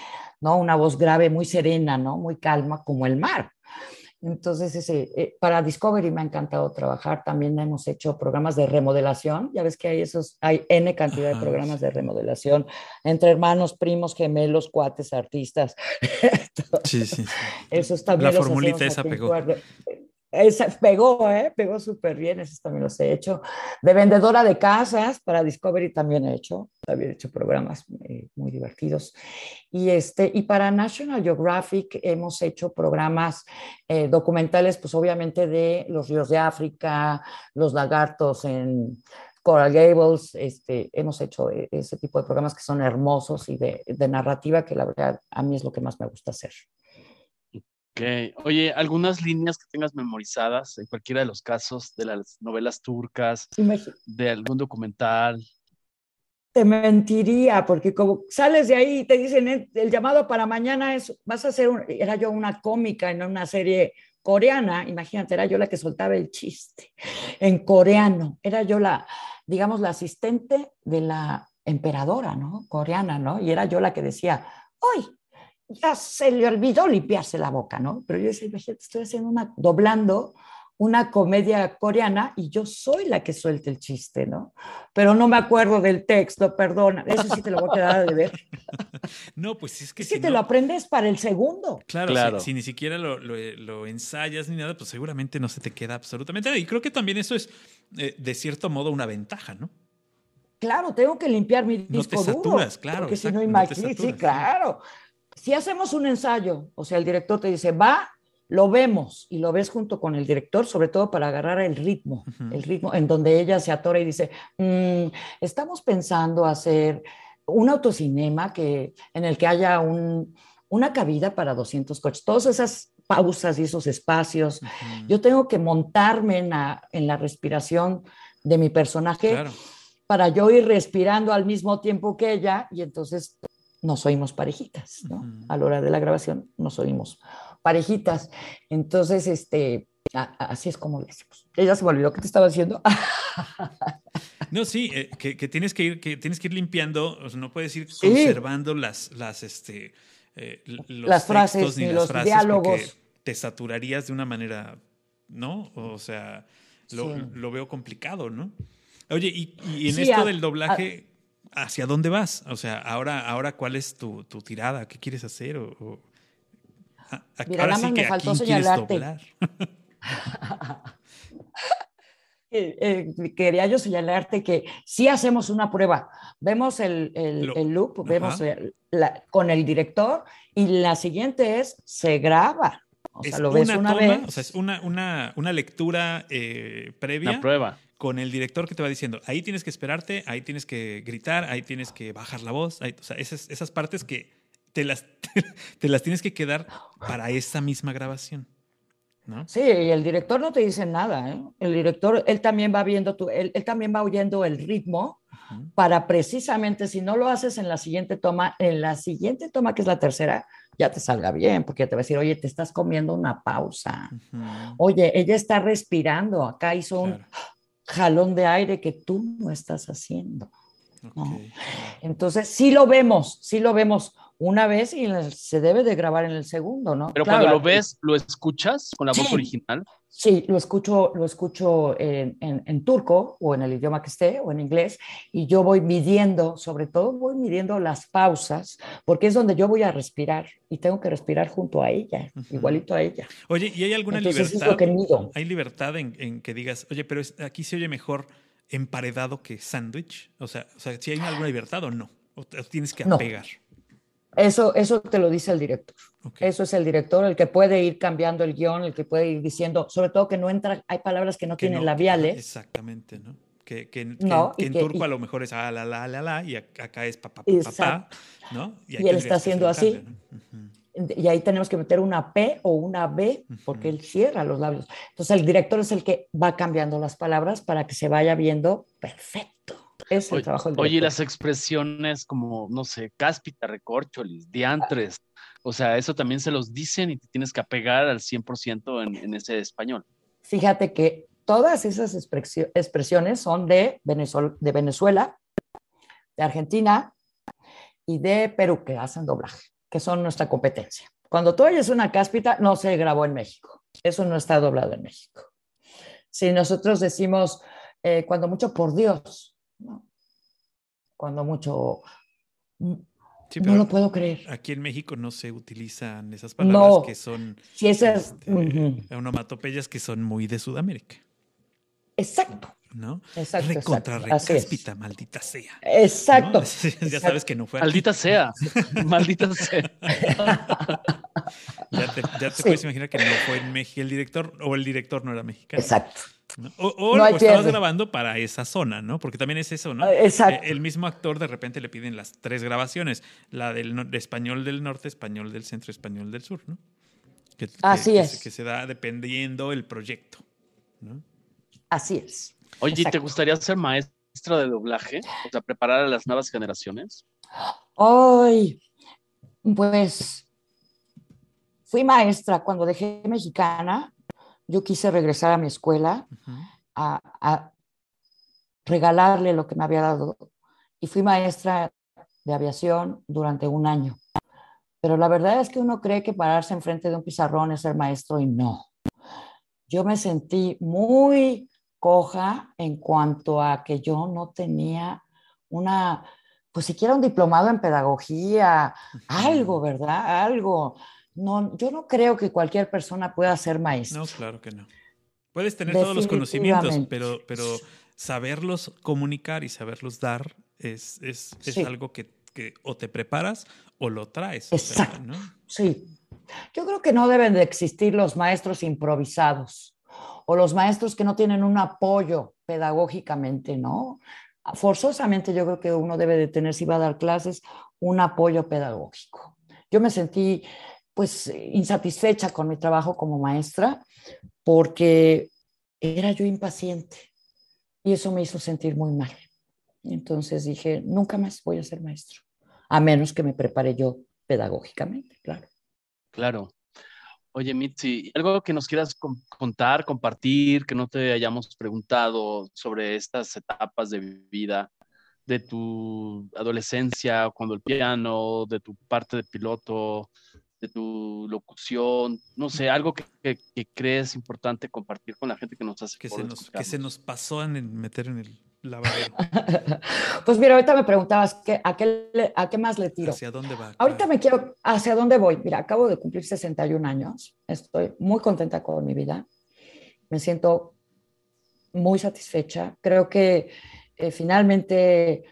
¿no? una voz grave muy serena, ¿no? muy calma como el mar entonces, ese, eh, para Discovery me ha encantado trabajar. También hemos hecho programas de remodelación. Ya ves que hay esos, hay N cantidad de programas de remodelación entre hermanos, primos, gemelos, cuates, artistas. sí, sí, sí. Eso también La formulita esa pegó. Esa, pegó, ¿eh? Pegó súper bien, eso también los he hecho. De vendedora de casas, para Discovery también he hecho, también he hecho programas eh, muy divertidos. Y, este, y para National Geographic hemos hecho programas eh, documentales, pues obviamente de los ríos de África, los lagartos en Coral Gables, este, hemos hecho e, ese tipo de programas que son hermosos y de narrativa, que la verdad a mí es lo que más me gusta hacer. Oye, algunas líneas que tengas memorizadas en cualquiera de los casos de las novelas turcas, de algún documental. Te mentiría, porque como sales de ahí y te dicen eh, el, llamado para mañana es, vas a hacer, era yo una cómica en una serie coreana, imagínate, era yo la que soltaba el chiste en coreano, era yo la, digamos, la asistente de la emperadora, ¿no? Coreana, ¿no? Y era yo la que decía, hoy ya se le olvidó limpiarse la boca, ¿no? Pero yo decía, imagínate, estoy haciendo una, doblando una comedia coreana y yo soy la que suelta el chiste, ¿no? Pero no me acuerdo del texto, perdona, eso sí te lo voy a quedar de ver. No, pues es que si, te lo aprendes para el segundo. Claro, claro. Si, ni siquiera lo, ensayas ni nada, pues seguramente no se te queda absolutamente nada. Y creo que también eso es, eh, de cierto modo, una ventaja, ¿no? Claro, tengo que limpiar mi disco no te saturas, claro. Porque si no, imagínate, sí, claro si hacemos un ensayo, o sea, el director te dice, va, lo vemos y lo ves junto con el director, sobre todo para agarrar el ritmo, el ritmo en donde ella se atora y dice, mm, estamos pensando hacer un autocinema que, en el que haya una cabida para 200 coches, todas esas pausas y esos espacios. Yo tengo que montarme en la, respiración de mi personaje para yo ir respirando al mismo tiempo que ella y entonces nos oímos parejitas, ¿no? A la hora de la grabación nos oímos parejitas. Entonces, este, así es como lo decimos. Ella se me olvidó que te estaba diciendo. no, sí, eh, que, tienes que ir, que tienes que ir limpiando, no puedes ir conservando las, las, este, eh, las frases ni los diálogos. te saturarías de una manera, ¿no? O sea, lo, veo complicado, ¿no? Oye, y, en esto del doblaje, ¿hacia dónde vas? O sea, ahora, ahora ¿cuál es tu, tirada? ¿Qué quieres hacer? O, Mira, nada más me faltó señalarte. Eh, eh, quería yo señalarte que si hacemos una prueba. Vemos el, el, loop, vemos con el director y la siguiente es se graba. O sea, lo ves una, vez. O sea, es una, una, una lectura eh, previa. Una prueba. Con el director que te va diciendo, ahí tienes que esperarte, ahí tienes que gritar, ahí tienes que bajar la voz. o sea, esas, esas partes que te las, te las tienes que quedar para esa misma grabación. Sí, y el director no te dice nada. ¿eh? El director, él también va viendo, tu, él, también va oyendo el ritmo para precisamente, si no lo haces en la siguiente toma, en la siguiente toma, que es la tercera, ya te salga bien, porque te va a decir, oye, te estás comiendo una pausa. Oye, ella está respirando, acá hizo un jalón de aire que tú no estás haciendo. Entonces, sí lo vemos, sí lo vemos una vez y se debe de grabar en el segundo, ¿no? Pero cuando lo ves, ¿lo escuchas con la voz original? Sí, lo escucho, lo escucho en, en, turco o en el idioma que esté o en inglés y yo voy midiendo, sobre todo voy midiendo las pausas porque es donde yo voy a respirar y tengo que respirar junto a ella, igualito a ella. Oye, ¿y hay alguna libertad? que mido. ¿Hay libertad en, en, que digas, oye, pero aquí se oye mejor emparedado que sándwich? O sea, o sea, ¿si hay alguna libertad o no? ¿O tienes que apegar? Eso, eso te lo dice el director. Eso es el director, el que puede ir cambiando el guion, el que puede ir diciendo, sobre todo que no entra, hay palabras que no tienen labiales. Exactamente, ¿no? Que, que, en turco a lo mejor es a la, la, la, la, y acá es papá, papá, pa, ¿no? Y, él está haciendo así. Y ahí tenemos que meter una P o una B, porque él cierra los labios. Entonces el director es el que va cambiando las palabras para que se vaya viendo perfecto. Es el trabajo del Oye, las expresiones como, no sé, cáspita, recorcholis, diantres, o sea, eso también se los dicen y te tienes que apegar al 100% en, en ese español. Fíjate que todas esas expresiones son de Venezuela, de Venezuela, de Argentina y de Perú, que hacen doblaje, que son nuestra competencia. Cuando tú oyes una cáspita, no se grabó en México. Eso no está doblado en México. Si nosotros decimos, eh, cuando mucho por Dios, cuando mucho... no lo puedo creer. Aquí en México no se utilizan esas palabras que son sí, esas, este, onomatopeyas que son muy de Sudamérica. Exacto. ¿No? Exacto. Recontra recáspita, maldita sea. Exacto. Ya sabes que no fue. Maldita sea. maldita sea. ya te, ya te puedes imaginar que no fue en México el director, o el director no era mexicano. Exacto. O, lo estabas grabando para esa zona, ¿no? Porque también es eso, ¿no? Ah, exacto. Eh, el mismo actor de repente le piden las tres grabaciones, la del español del norte, español del centro, español del sur, ¿no? Así es. Que, se da dependiendo el proyecto, ¿no? Así es. Oye, ¿te gustaría ser maestra de doblaje? O sea, preparar a las nuevas generaciones. Ay, pues fui maestra cuando dejé mexicana yo quise regresar a mi escuela a, regalarle lo que me había dado y fui maestra de aviación durante un año. Pero la verdad es que uno cree que pararse enfrente de un pizarrón es ser maestro y no. Yo me sentí muy coja en cuanto a que yo no tenía una, pues siquiera un diplomado en pedagogía, algo, ¿verdad? Algo no, yo no creo que cualquier persona pueda ser maestro. No, claro que no. Puedes tener todos los conocimientos, pero, pero saberlos comunicar y saberlos dar es, es, es algo que, que, o te preparas o lo traes. Exacto. ¿no? Sí. Yo creo que no deben de existir los maestros improvisados o los maestros que no tienen un apoyo pedagógicamente, ¿no? Forzosamente yo creo que uno debe de tener, si va a dar clases, un apoyo pedagógico. Yo me sentí pues insatisfecha con mi trabajo como maestra porque era yo impaciente y eso me hizo sentir muy mal. Entonces dije, nunca más voy a ser maestro, a menos que me prepare yo pedagógicamente, claro. Claro. Oye, Mitzi, ¿algo que nos quieras contar, compartir, que no te hayamos preguntado sobre estas etapas de vida de tu adolescencia, cuando el piano, de tu parte de piloto, de tu locución, no sé, algo que, que, crees importante compartir con la gente que nos hace. Que, se nos, que se nos pasó en meter en el lavadero. pues mira, ahorita me preguntabas a, qué, a qué más le tiro. ¿Hacia dónde va? Ahorita me quiero, ¿hacia dónde voy? Mira, acabo de cumplir 61 años, estoy muy contenta con mi vida, me siento muy satisfecha, creo que eh, finalmente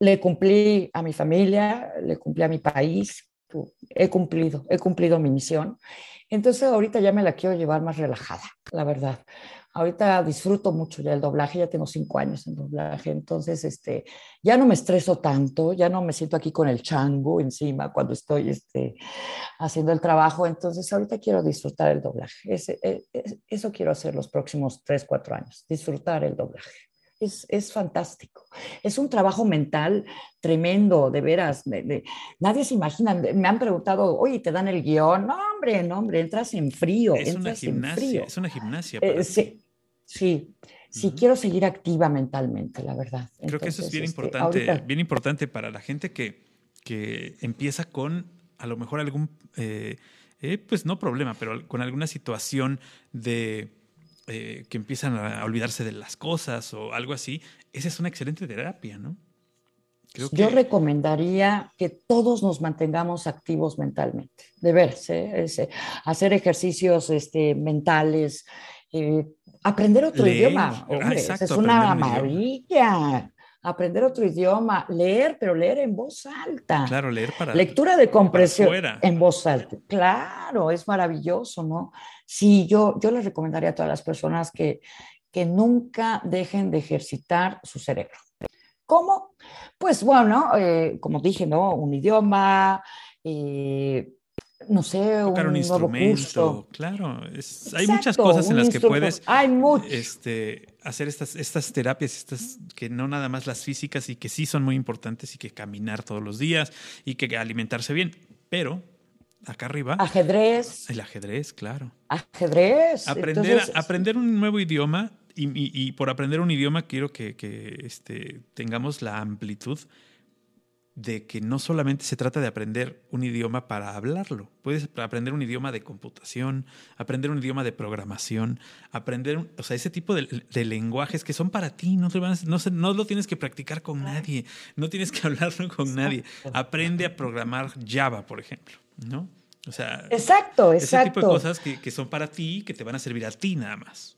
le cumplí a mi familia, le cumplí a mi país, he cumplido, he cumplido mi misión. Entonces ahorita ya me la quiero llevar más relajada, la verdad. Ahorita disfruto mucho ya el doblaje, ya tengo cinco años en doblaje, entonces este, ya no me estreso tanto, ya no me siento aquí con el chango encima cuando estoy este, haciendo el trabajo, entonces ahorita quiero disfrutar el doblaje. E, eso quiero hacer los próximos tres, cuatro años, disfrutar el doblaje es, fantástico. Es un trabajo mental tremendo, de veras. nadie se imagina. Me han preguntado, oye, ¿te dan el guion? No, hombre, no, hombre, entras en frío. Es una gimnasia, es una gimnasia. Eh, sí, sí, sí quiero seguir activa mentalmente, la verdad. Creo que eso es bien este, importante, bien importante para la gente que, que empieza con a lo mejor algún, eh, eh, pues no problema, pero con alguna situación de eh, que empiezan a olvidarse de las cosas o algo así, esa es una excelente terapia, ¿no? Yo recomendaría que todos nos mantengamos activos mentalmente, de verse, ¿eh? hacer ejercicios este, mentales, eh, aprender otro idioma. Ah, es una maravilla aprender otro idioma, leer, pero leer en voz alta. Claro, leer para. Lectura de compresión en voz alta. Claro, es maravilloso, ¿no? Sí, yo, yo les recomendaría a todas las personas que, que nunca dejen de ejercitar su cerebro. ¿Cómo? Pues bueno, eh, como dije, ¿no? Un idioma, eh, no sé, Tocar un, instrumento, claro. hay muchas cosas en las que puedes este, hacer estas, estas terapias, estas que no nada más las físicas y que sí son muy importantes y que caminar todos los días y que alimentarse bien, pero acá arriba. Ajedrez. El ajedrez, claro. Ajedrez. Aprender, aprender un nuevo idioma y, por aprender un idioma quiero que, que este, tengamos la amplitud de que no solamente se trata de aprender un idioma para hablarlo, puedes aprender un idioma de computación, aprender un idioma de programación, aprender, o sea, ese tipo de, lenguajes que son para ti, no, te no, no, lo tienes que practicar con nadie, no tienes que hablarlo con nadie. Aprende a programar Java, por ejemplo, ¿no? O sea, exacto, exacto. ese tipo de cosas que, que son para ti, que te van a servir a ti nada más.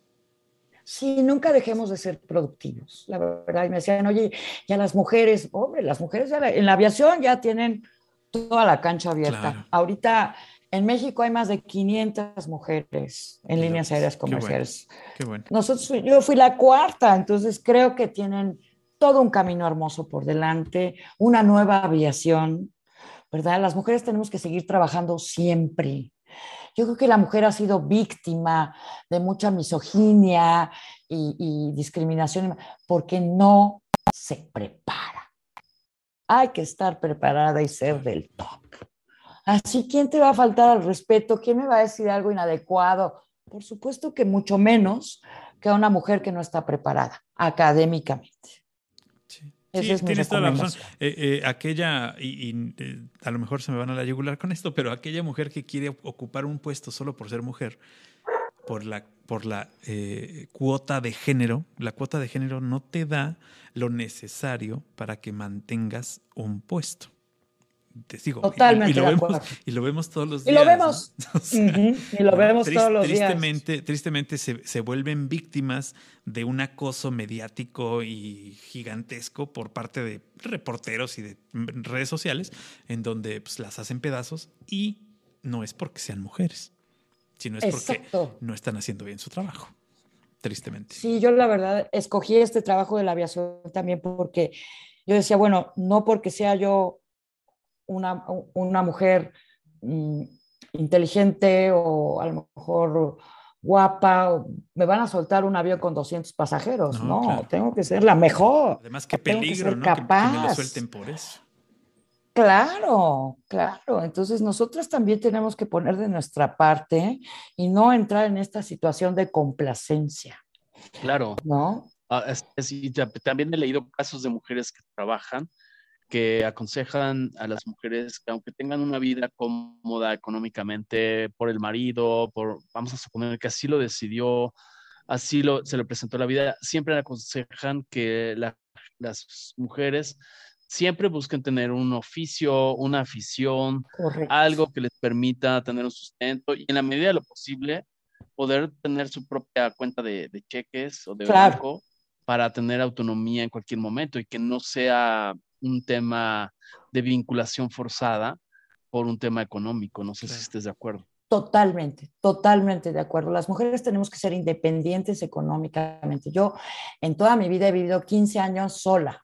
Sí, nunca dejemos de ser productivos, la verdad. Y me decían, oye, ya las mujeres, hombre, las mujeres en la aviación ya tienen toda la cancha abierta. Ahorita en México hay más de 500 mujeres en líneas aéreas comerciales. Qué bueno. Nosotros, yo fui la cuarta, entonces creo que tienen todo un camino hermoso por delante, una nueva aviación, ¿verdad? Las mujeres tenemos que seguir trabajando siempre. Yo creo que la mujer ha sido víctima de mucha misoginia y, discriminación porque no se prepara. Hay que estar preparada y ser del top. Así, ¿quién te va a faltar al respeto? ¿Quién me va a decir algo inadecuado? Por supuesto que mucho menos que a una mujer que no está preparada académicamente tienes toda la razón. Eh, eh, aquella, y, eh, a lo mejor se me van a la yugular con esto, pero aquella mujer que quiere ocupar un puesto solo por ser mujer, por la, por la cuota de género, la cuota de género no te da lo necesario para que mantengas un puesto te sigo. Totalmente. Y, lo, vemos, y lo vemos todos los días. Y lo vemos. Y lo vemos todos los tristemente, días. Tristemente se, se, vuelven víctimas de un acoso mediático y gigantesco por parte de reporteros y de redes sociales, en donde pues, las hacen pedazos y no es porque sean mujeres, sino es porque no están haciendo bien su trabajo. Tristemente. Sí, yo la verdad escogí este trabajo de la aviación también porque yo decía, bueno, no porque sea yo una, una mujer mm, inteligente o a lo mejor guapa, me van a soltar un avión con 200 pasajeros. No, tengo que ser la mejor. Además, qué peligro, ¿no? Capaz. Que, me lo suelten por eso. Claro, claro. Entonces nosotros también tenemos que poner de nuestra parte y no entrar en esta situación de complacencia. Claro. ¿No? Ah, también he leído casos de mujeres que trabajan que aconsejan a las mujeres que aunque tengan una vida cómoda económicamente por el marido, por, vamos a suponer que así lo decidió, así lo, se le presentó la vida, siempre aconsejan que las mujeres siempre busquen tener un oficio, una afición, algo que les permita tener un sustento y en la medida de lo posible poder tener su propia cuenta de, cheques o de banco para tener autonomía en cualquier momento y que no sea un tema de vinculación forzada por un tema económico. No sé si estés de acuerdo. Totalmente, totalmente de acuerdo. Las mujeres tenemos que ser independientes económicamente. Yo en toda mi vida he vivido 15 años sola.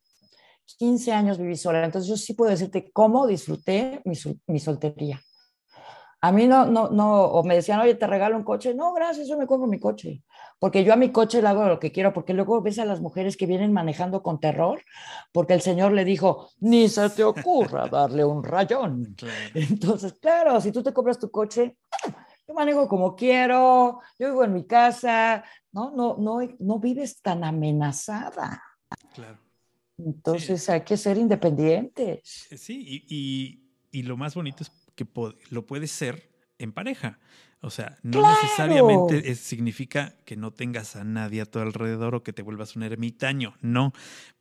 15 años viví sola, entonces yo sí puedo decirte cómo disfruté mi, mi soltería. A mí no, no, no, o me decían, oye, te regalo un coche. No, gracias, yo me compro mi coche. Porque yo a mi coche le hago lo que quiero, porque luego ves a las mujeres que vienen manejando con terror, porque el Señor le dijo, ni se te ocurra darle un rayón. Entonces, claro, si tú te compras tu coche, yo manejo como quiero, yo vivo en mi casa, no, no, no, no vives tan amenazada. Claro. Entonces hay que ser independientes. Sí, y, y lo más bonito es que lo puedes ser en pareja. O sea, no necesariamente significa que no tengas a nadie a tu alrededor o que te vuelvas un ermitaño. No,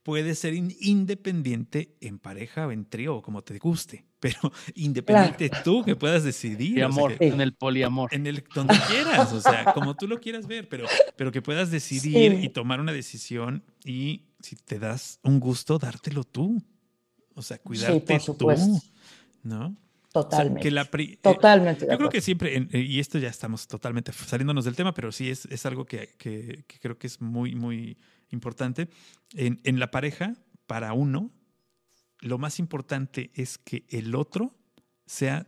puedes ser independiente en pareja o en trío o como te guste, pero independiente tú que puedas decidir. amor, en el poliamor. En el donde quieras, o sea, como tú lo quieras ver, pero, pero que puedas decidir y tomar una decisión y si te das un gusto, dártelo tú. O sea, cuidarte tú. ¿No? Totalmente. totalmente. Yo creo que siempre, y esto ya estamos totalmente saliéndonos del tema, pero sí es, es algo que, que, creo que es muy, muy importante. En, en, la pareja, para uno, lo más importante es que el otro sea,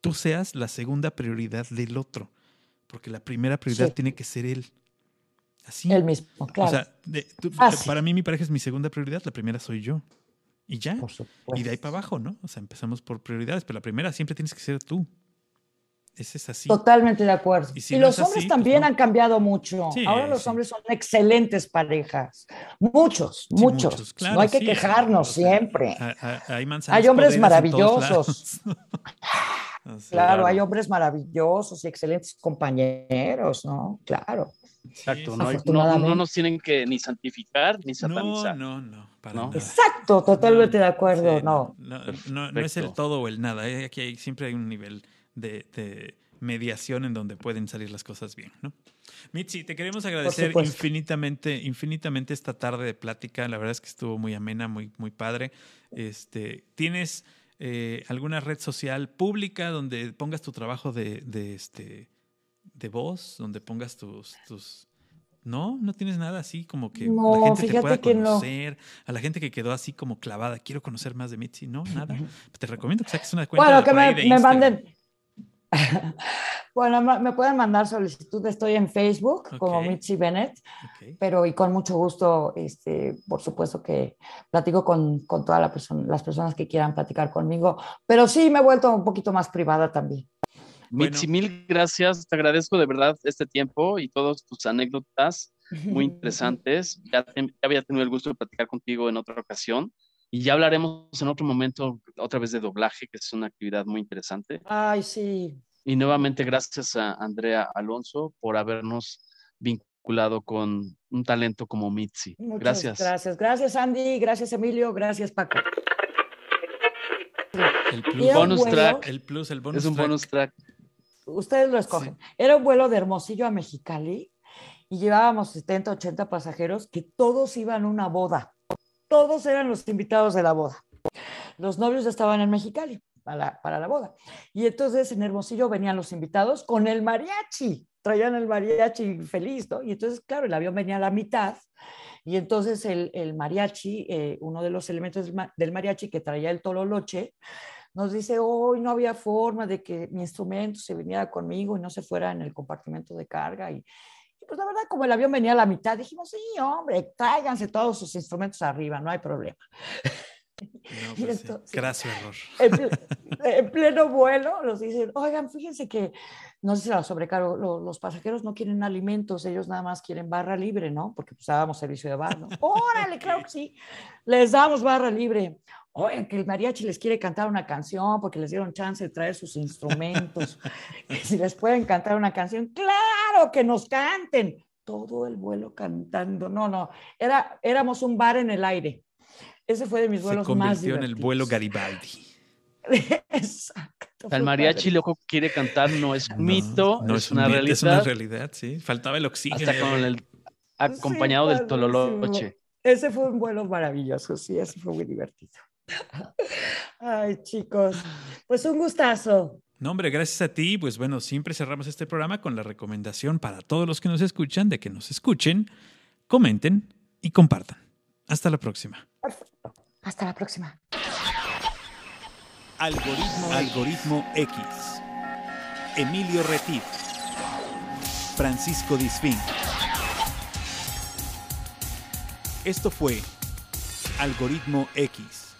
tú seas la segunda prioridad del otro, porque la primera prioridad tiene que ser él. Así. El mismo, claro. O sea, para mí mi pareja es mi segunda prioridad, la primera soy yo. Y ya. Y de ahí para abajo, ¿no? O sea, empezamos por prioridades, pero la primera siempre tienes que ser tú. Ese es así. Totalmente de acuerdo. Y, los hombres pues también han cambiado mucho. Ahora los hombres son excelentes parejas. Muchos, muchos. no hay que quejarnos siempre. Hay, hay hombres maravillosos. claro, hay hombres maravillosos y excelentes compañeros, ¿no? Claro. Exacto, no, nos tienen que ni santificar ni satanizar. No, no, no. Exacto, totalmente de acuerdo, no. No, es el todo o el nada, ¿eh? aquí hay, siempre hay un nivel de, mediación en donde pueden salir las cosas bien, ¿no? Mitzi, te queremos agradecer infinitamente, infinitamente esta tarde de plática. La verdad es que estuvo muy amena, muy, muy padre. Este, ¿Tienes eh, alguna red social pública donde pongas tu trabajo de, de este de voz donde pongas tus, tus... No, no tienes nada así como que la gente te pueda conocer, a la gente que quedó así como clavada, quiero conocer más de Mitzi, no, nada. Te recomiendo que saques una cuenta. Bueno, que me, manden. bueno, me pueden mandar solicitud, estoy en Facebook como Mitzi Bennett, pero y con mucho gusto, este, por supuesto que platico con, con todas la las personas que quieran platicar conmigo, pero sí me he vuelto un poquito más privada también. Mitzi, mil gracias. Te agradezco de verdad este tiempo y todas tus anécdotas muy interesantes. Ya, había tenido el gusto de platicar contigo en otra ocasión y ya hablaremos en otro momento otra vez de doblaje, que es una actividad muy interesante. Ay, sí. Y nuevamente gracias a Andrea Alonso por habernos vinculado con un talento como Mitzi. Muchas gracias. Gracias, gracias Andy, gracias Emilio, gracias Paco. El plus, bonus track. El plus, el bonus es un bonus track ustedes lo escogen. Era un vuelo de Hermosillo a Mexicali y llevábamos 70, 80 pasajeros que todos iban a una boda. Todos eran los invitados de la boda. Los novios estaban en Mexicali para la, boda. Y entonces en Hermosillo venían los invitados con el mariachi. Traían el mariachi feliz, ¿no? Y entonces, claro, el avión venía a la mitad. Y entonces el, mariachi, eh, uno de los elementos del mariachi que traía el tololoche, nos dice, hoy no había forma de que mi instrumento se viniera conmigo y no se fuera en el compartimento de carga. Y, pues la verdad, como el avión venía a la mitad, dijimos, sí, hombre, tráiganse todos sus instrumentos arriba, no hay problema. No, pues Gracias, error. En, pleno vuelo nos dicen, oigan, fíjense que no sé si la sobrecargo, los, pasajeros no quieren alimentos, ellos nada más quieren barra libre, ¿no? Porque pues dábamos servicio de bar, ¿no? Órale, claro que sí, les damos barra libre. Oigan, que el mariachi les quiere cantar una canción porque les dieron chance de traer sus instrumentos, si les pueden cantar una canción, claro que nos canten. Todo el vuelo cantando. No, no, era, éramos un bar en el aire. Ese fue de mis vuelos Se más convirtió en el vuelo Garibaldi. Exacto. El mariachi loco quiere cantar, no es un mito, no es, un una mito, realidad. Es una realidad, sí. Faltaba el oxígeno. Hasta con el acompañado Sí, del tololoche. Ese fue un vuelo maravilloso, sí, ese fue muy divertido. Ay, chicos, pues un gustazo. No, hombre, gracias a ti. Pues bueno, siempre cerramos este programa con la recomendación para todos los que nos escuchan de que nos escuchen, comenten y compartan. Hasta la próxima. Perfecto. Hasta la próxima. Algoritmo, Algoritmo X. Emilio Retif. Francisco Disfín. Esto fue Algoritmo X.